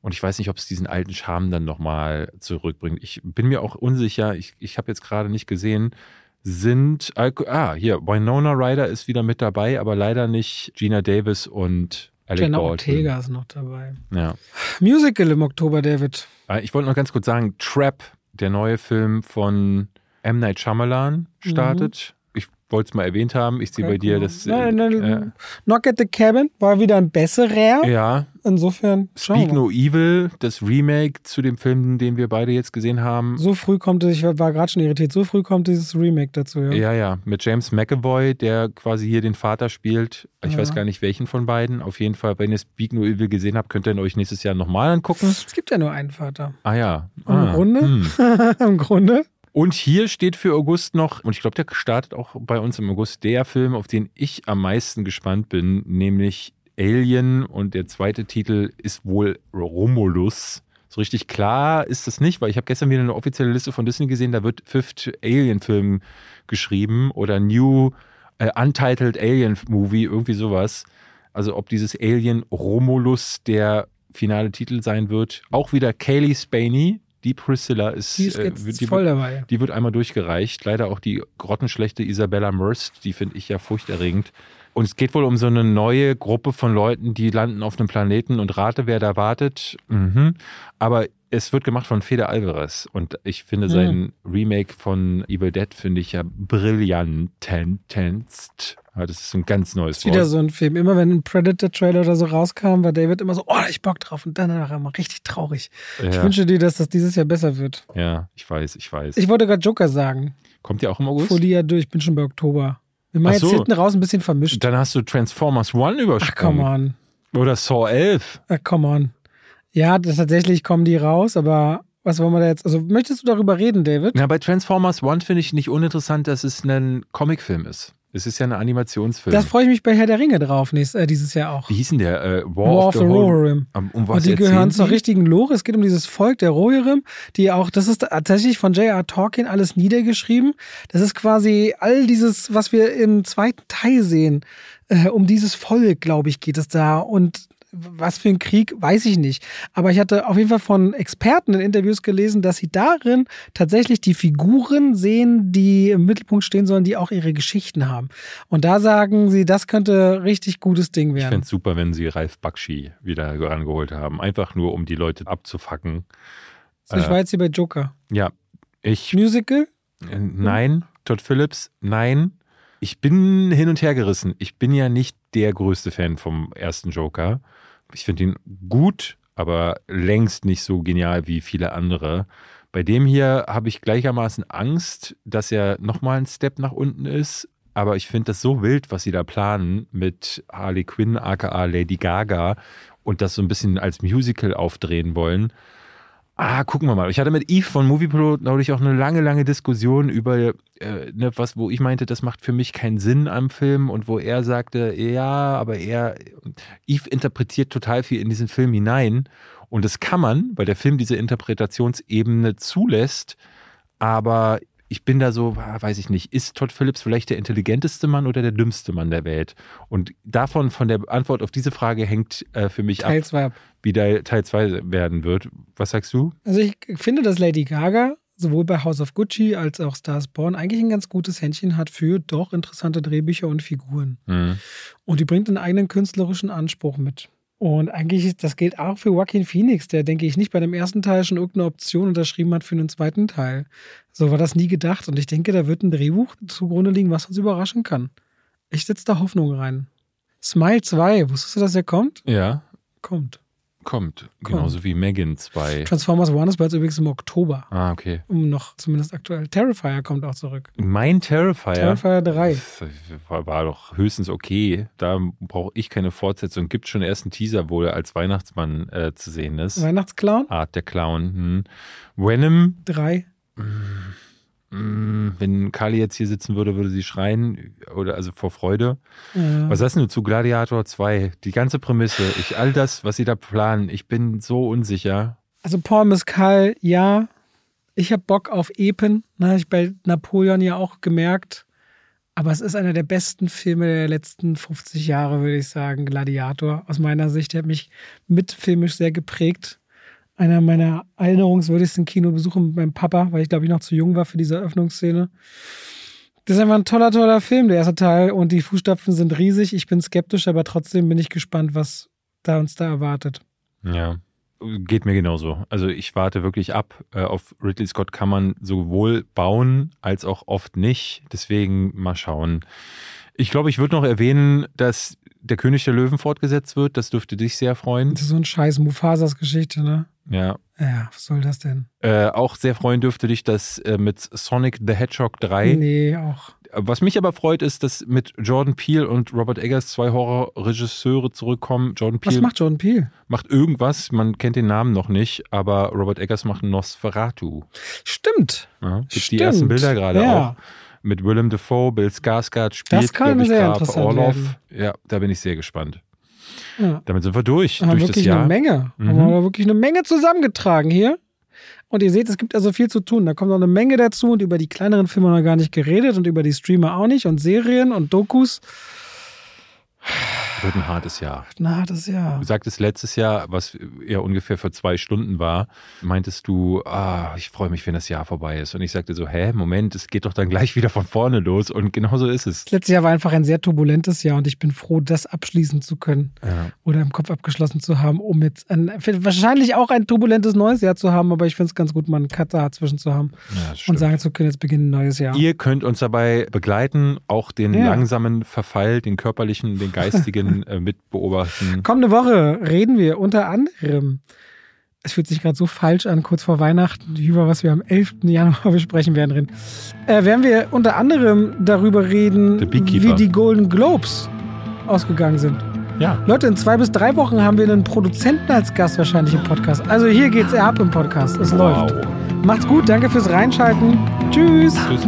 Und ich weiß nicht, ob es diesen alten Charme dann nochmal zurückbringt. Ich bin mir auch unsicher, ich, ich habe jetzt gerade nicht gesehen, sind, ah, hier, Winona Ryder ist wieder mit dabei, aber leider nicht Gina Davis und Alec Jenna Baldwin. Ortega ist noch dabei. Ja. Musical im Oktober, David. Äh, Ich wollte noch ganz kurz sagen, Trap, der neue Film von M. Night Shyamalan startet. Ich wollte es mal erwähnt haben. Ich sehe bei dir das. Nein, nein, äh, Knock at the Cabin war wieder ein besserer. ja, Insofern, Speak. No Evil, das Remake zu dem Film, den wir beide jetzt gesehen haben. So früh kommt es, ich war gerade schon irritiert, so früh kommt dieses Remake dazu. Ja. Ja, ja, mit James McAvoy, der quasi hier den Vater spielt. Ich Ja. weiß gar nicht welchen von beiden. Auf jeden Fall, wenn ihr Speak No Evil gesehen habt, könnt ihr ihn euch nächstes Jahr nochmal angucken. Es gibt ja nur einen Vater. Ah ja. Im ah, Grunde? hm. [laughs] Im Grunde. Und hier steht für August noch, und ich glaube, der startet auch bei uns im August, der Film, auf den ich am meisten gespannt bin, nämlich Alien. Und der zweite Titel ist wohl Romulus. So richtig klar ist das nicht, weil ich habe gestern wieder eine offizielle Liste von Disney gesehen, da wird Fifth Alien-Film geschrieben oder New äh, Untitled Alien Movie, irgendwie sowas. Also ob dieses Alien Romulus der finale Titel sein wird. Auch wieder Kaylee Spaney, die Priscilla ist, Die ist äh, die voll wird, dabei. die wird einmal durchgereicht. Leider auch die grottenschlechte Isabella Merst, die finde ich ja furchterregend. Und es geht wohl um so eine neue Gruppe von Leuten, die landen auf einem Planeten und rate, wer da wartet. Mhm. Aber es wird gemacht von Fede Alvarez. Und ich finde Mhm. sein Remake von Evil Dead finde ich ja brillantenst. Ja, das ist ein ganz neues ist wieder Wort. so ein Film. Immer wenn ein Predator-Trailer oder so rauskam, war David immer so, oh, ich Bock drauf. Und dann war er immer richtig traurig. Ich ja, wünsche dir, dass das dieses Jahr besser wird. ja, ich weiß, ich weiß. Ich wollte gerade Joker sagen. Kommt ja auch im August? Folie durch, ich bin schon bei Oktober. Wir machen Ach jetzt so. hinten raus ein bisschen vermischt. Dann hast du Transformers One Ach, übersprungen. come on. Oder Saw 11. Ach, come on. Ja, das, tatsächlich kommen die raus, aber was wollen wir da jetzt? Also, möchtest du darüber reden, David? Ja, bei Transformers One finde ich nicht uninteressant, dass es ein Comicfilm ist. Es ist ja ein Animationsfilm. Das freue ich mich bei Herr der Ringe drauf, nächst, äh, dieses Jahr auch. Wie hieß denn der? Äh, War, War of the Rohirrim. Um, um was Und die gehören zur richtigen Lore. Es geht um dieses Volk der Rohirrim, die auch, das ist tatsächlich von J.R. Tolkien alles niedergeschrieben. Das ist quasi all dieses, was wir im zweiten Teil sehen. Äh, um dieses Volk, glaube ich, geht es da. Und was für ein Krieg, weiß ich nicht. Aber ich hatte auf jeden Fall von Experten in Interviews gelesen, dass sie darin tatsächlich die Figuren sehen, die im Mittelpunkt stehen sollen, die auch ihre Geschichten haben. Und da sagen sie, das könnte richtig gutes Ding Ich werden. fände es super, wenn sie Ralf Bakshi wieder rangeholt haben. Einfach nur, um die Leute abzufacken. So, ich äh, war jetzt hier bei Joker. Ja, ich. Musical? Äh, nein. Todd Phillips, nein. Ich bin hin und her gerissen. Ich bin ja nicht der größte Fan vom ersten Joker. Ich finde ihn gut, aber längst nicht so genial wie viele andere. Bei dem hier habe ich gleichermaßen Angst, dass er nochmal ein Step nach unten ist. Aber ich finde das so wild, was sie da planen mit Harley Quinn, aka Lady Gaga, und das so ein bisschen als Musical aufdrehen wollen. Ah, gucken wir mal. Ich hatte mit Eve von Moviepilot neulich auch eine lange, lange Diskussion über äh, ne, was, wo ich meinte, das macht für mich keinen Sinn am Film und wo er sagte, ja, aber er, Eve interpretiert total viel in diesen Film hinein und das kann man, weil der Film diese Interpretationsebene zulässt, aber ich bin da so, ah, weiß ich nicht, ist Todd Phillips vielleicht der intelligenteste Mann oder der dümmste Mann der Welt? Und davon, von der Antwort auf diese Frage hängt äh, für mich Teil ab, 2 ab. wie der Teil 2 werden wird. Was sagst du? Also ich finde, dass Lady Gaga sowohl bei House of Gucci als auch Stars Born eigentlich ein ganz gutes Händchen hat für doch interessante Drehbücher und Figuren. Hm. Und die bringt einen eigenen künstlerischen Anspruch mit. Und eigentlich, das gilt auch für Joaquin Phoenix, der, denke ich, nicht bei dem ersten Teil schon irgendeine Option unterschrieben hat für einen zweiten Teil. So war das nie gedacht. Und ich denke, da wird ein Drehbuch zugrunde liegen, was uns überraschen kann. Ich setze da Hoffnung rein. Smile 2, wusstest du, dass er kommt? Ja, Kommt. Kommt. Genauso wie Megan 2. Transformers One ist bereits übrigens im Oktober. Ah, okay. Um noch zumindest aktuell. Terrifier kommt auch zurück. Mein Terrifier. Terrifier 3. War, war doch höchstens okay. Da brauche ich keine Fortsetzung. Gibt schon erst einen Teaser, wo er als Weihnachtsmann äh, zu sehen ist. Weihnachtsclown Art der Clown. Hm. Venom. 3. Mm, Wenn Kali jetzt hier sitzen würde, würde sie schreien. Oder also vor Freude. Ja. Was sagst du zu Gladiator 2? Die ganze Prämisse, ich, all das, was sie da planen, ich bin so unsicher. Also Paul Mescal, ja. Ich habe Bock auf Epen. Ne, habe ich bei Napoleon ja auch gemerkt. Aber es ist einer der besten Filme der letzten 50 Jahre, würde ich sagen. Gladiator. Aus meiner Sicht. Der hat mich mitfilmisch sehr geprägt. Einer meiner erinnerungswürdigsten Kinobesuche mit meinem Papa, weil ich glaube ich noch zu jung war für diese Eröffnungsszene. Das ist einfach ein toller, toller Film, der erste Teil. Und die Fußstapfen sind riesig. Ich bin skeptisch, aber trotzdem bin ich gespannt, was da uns da erwartet. Ja, geht mir genauso. Also ich warte wirklich ab. Äh, Auf Ridley Scott kann man sowohl bauen als auch oft nicht. Deswegen mal schauen. Ich glaube, ich würde noch erwähnen, dass der König der Löwen fortgesetzt wird. Das dürfte dich sehr freuen. Das ist so ein scheiß Mufasas Geschichte, ne? Ja. Ja, was soll das denn? Äh, auch sehr freuen dürfte dich das äh, mit Sonic the Hedgehog 3. Nee, auch. Was mich aber freut, ist, dass mit Jordan Peele und Robert Eggers zwei Horrorregisseure zurückkommen. Jordan Was Peele macht Jordan Peele? macht irgendwas, man kennt den Namen noch nicht, aber Robert Eggers macht Nosferatu. Stimmt. Ja, gibt die Stimmt. ersten Bilder gerade Ja. auch. Mit Willem Dafoe, Bill Skarsgård spielt, Das kann ich, sehr Graf interessant Orlov. werden. Ja, da bin ich sehr gespannt. Ja. Damit sind wir durch, Haben wir durch das wirklich Jahr. eine Menge. Mhm. Haben wir wirklich eine Menge zusammengetragen hier. Und ihr seht, es gibt also viel zu tun. Da kommt noch eine Menge dazu und über die kleineren Filme noch gar nicht geredet und über die Streamer auch nicht und Serien und Dokus. Wird ein hartes Jahr. Na, das ja. Du sagtest letztes Jahr, was ja ungefähr für zwei Stunden war, meintest du, ah, ich freue mich, wenn das Jahr vorbei ist. Und ich sagte so, hä, Moment, es geht doch dann gleich wieder von vorne los. Und genau so ist es. Das letzte Jahr war einfach ein sehr turbulentes Jahr und ich bin froh, das abschließen zu können Ja. oder im Kopf abgeschlossen zu haben, um jetzt ein, wahrscheinlich auch ein turbulentes neues Jahr zu haben, aber ich finde es ganz gut, mal einen Cut dazwischen zu haben Ja, und sagen zu können, jetzt beginnt ein neues Jahr. Ihr könnt uns dabei begleiten, auch den Ja. langsamen Verfall, den körperlichen, den geistigen äh, mit beobachten. Kommende Woche reden wir unter anderem. Es fühlt sich gerade so falsch an, kurz vor Weihnachten, über was wir am 11. Januar [laughs] besprechen werden. Reden. Äh, werden wir unter anderem darüber reden, wie die Golden Globes ausgegangen sind. Ja. Leute, in zwei bis drei Wochen haben wir einen Produzenten als Gast wahrscheinlich im Podcast. Also hier geht's ab im Podcast. Es läuft. Macht's gut, danke fürs Reinschalten. Tschüss. Tschüss.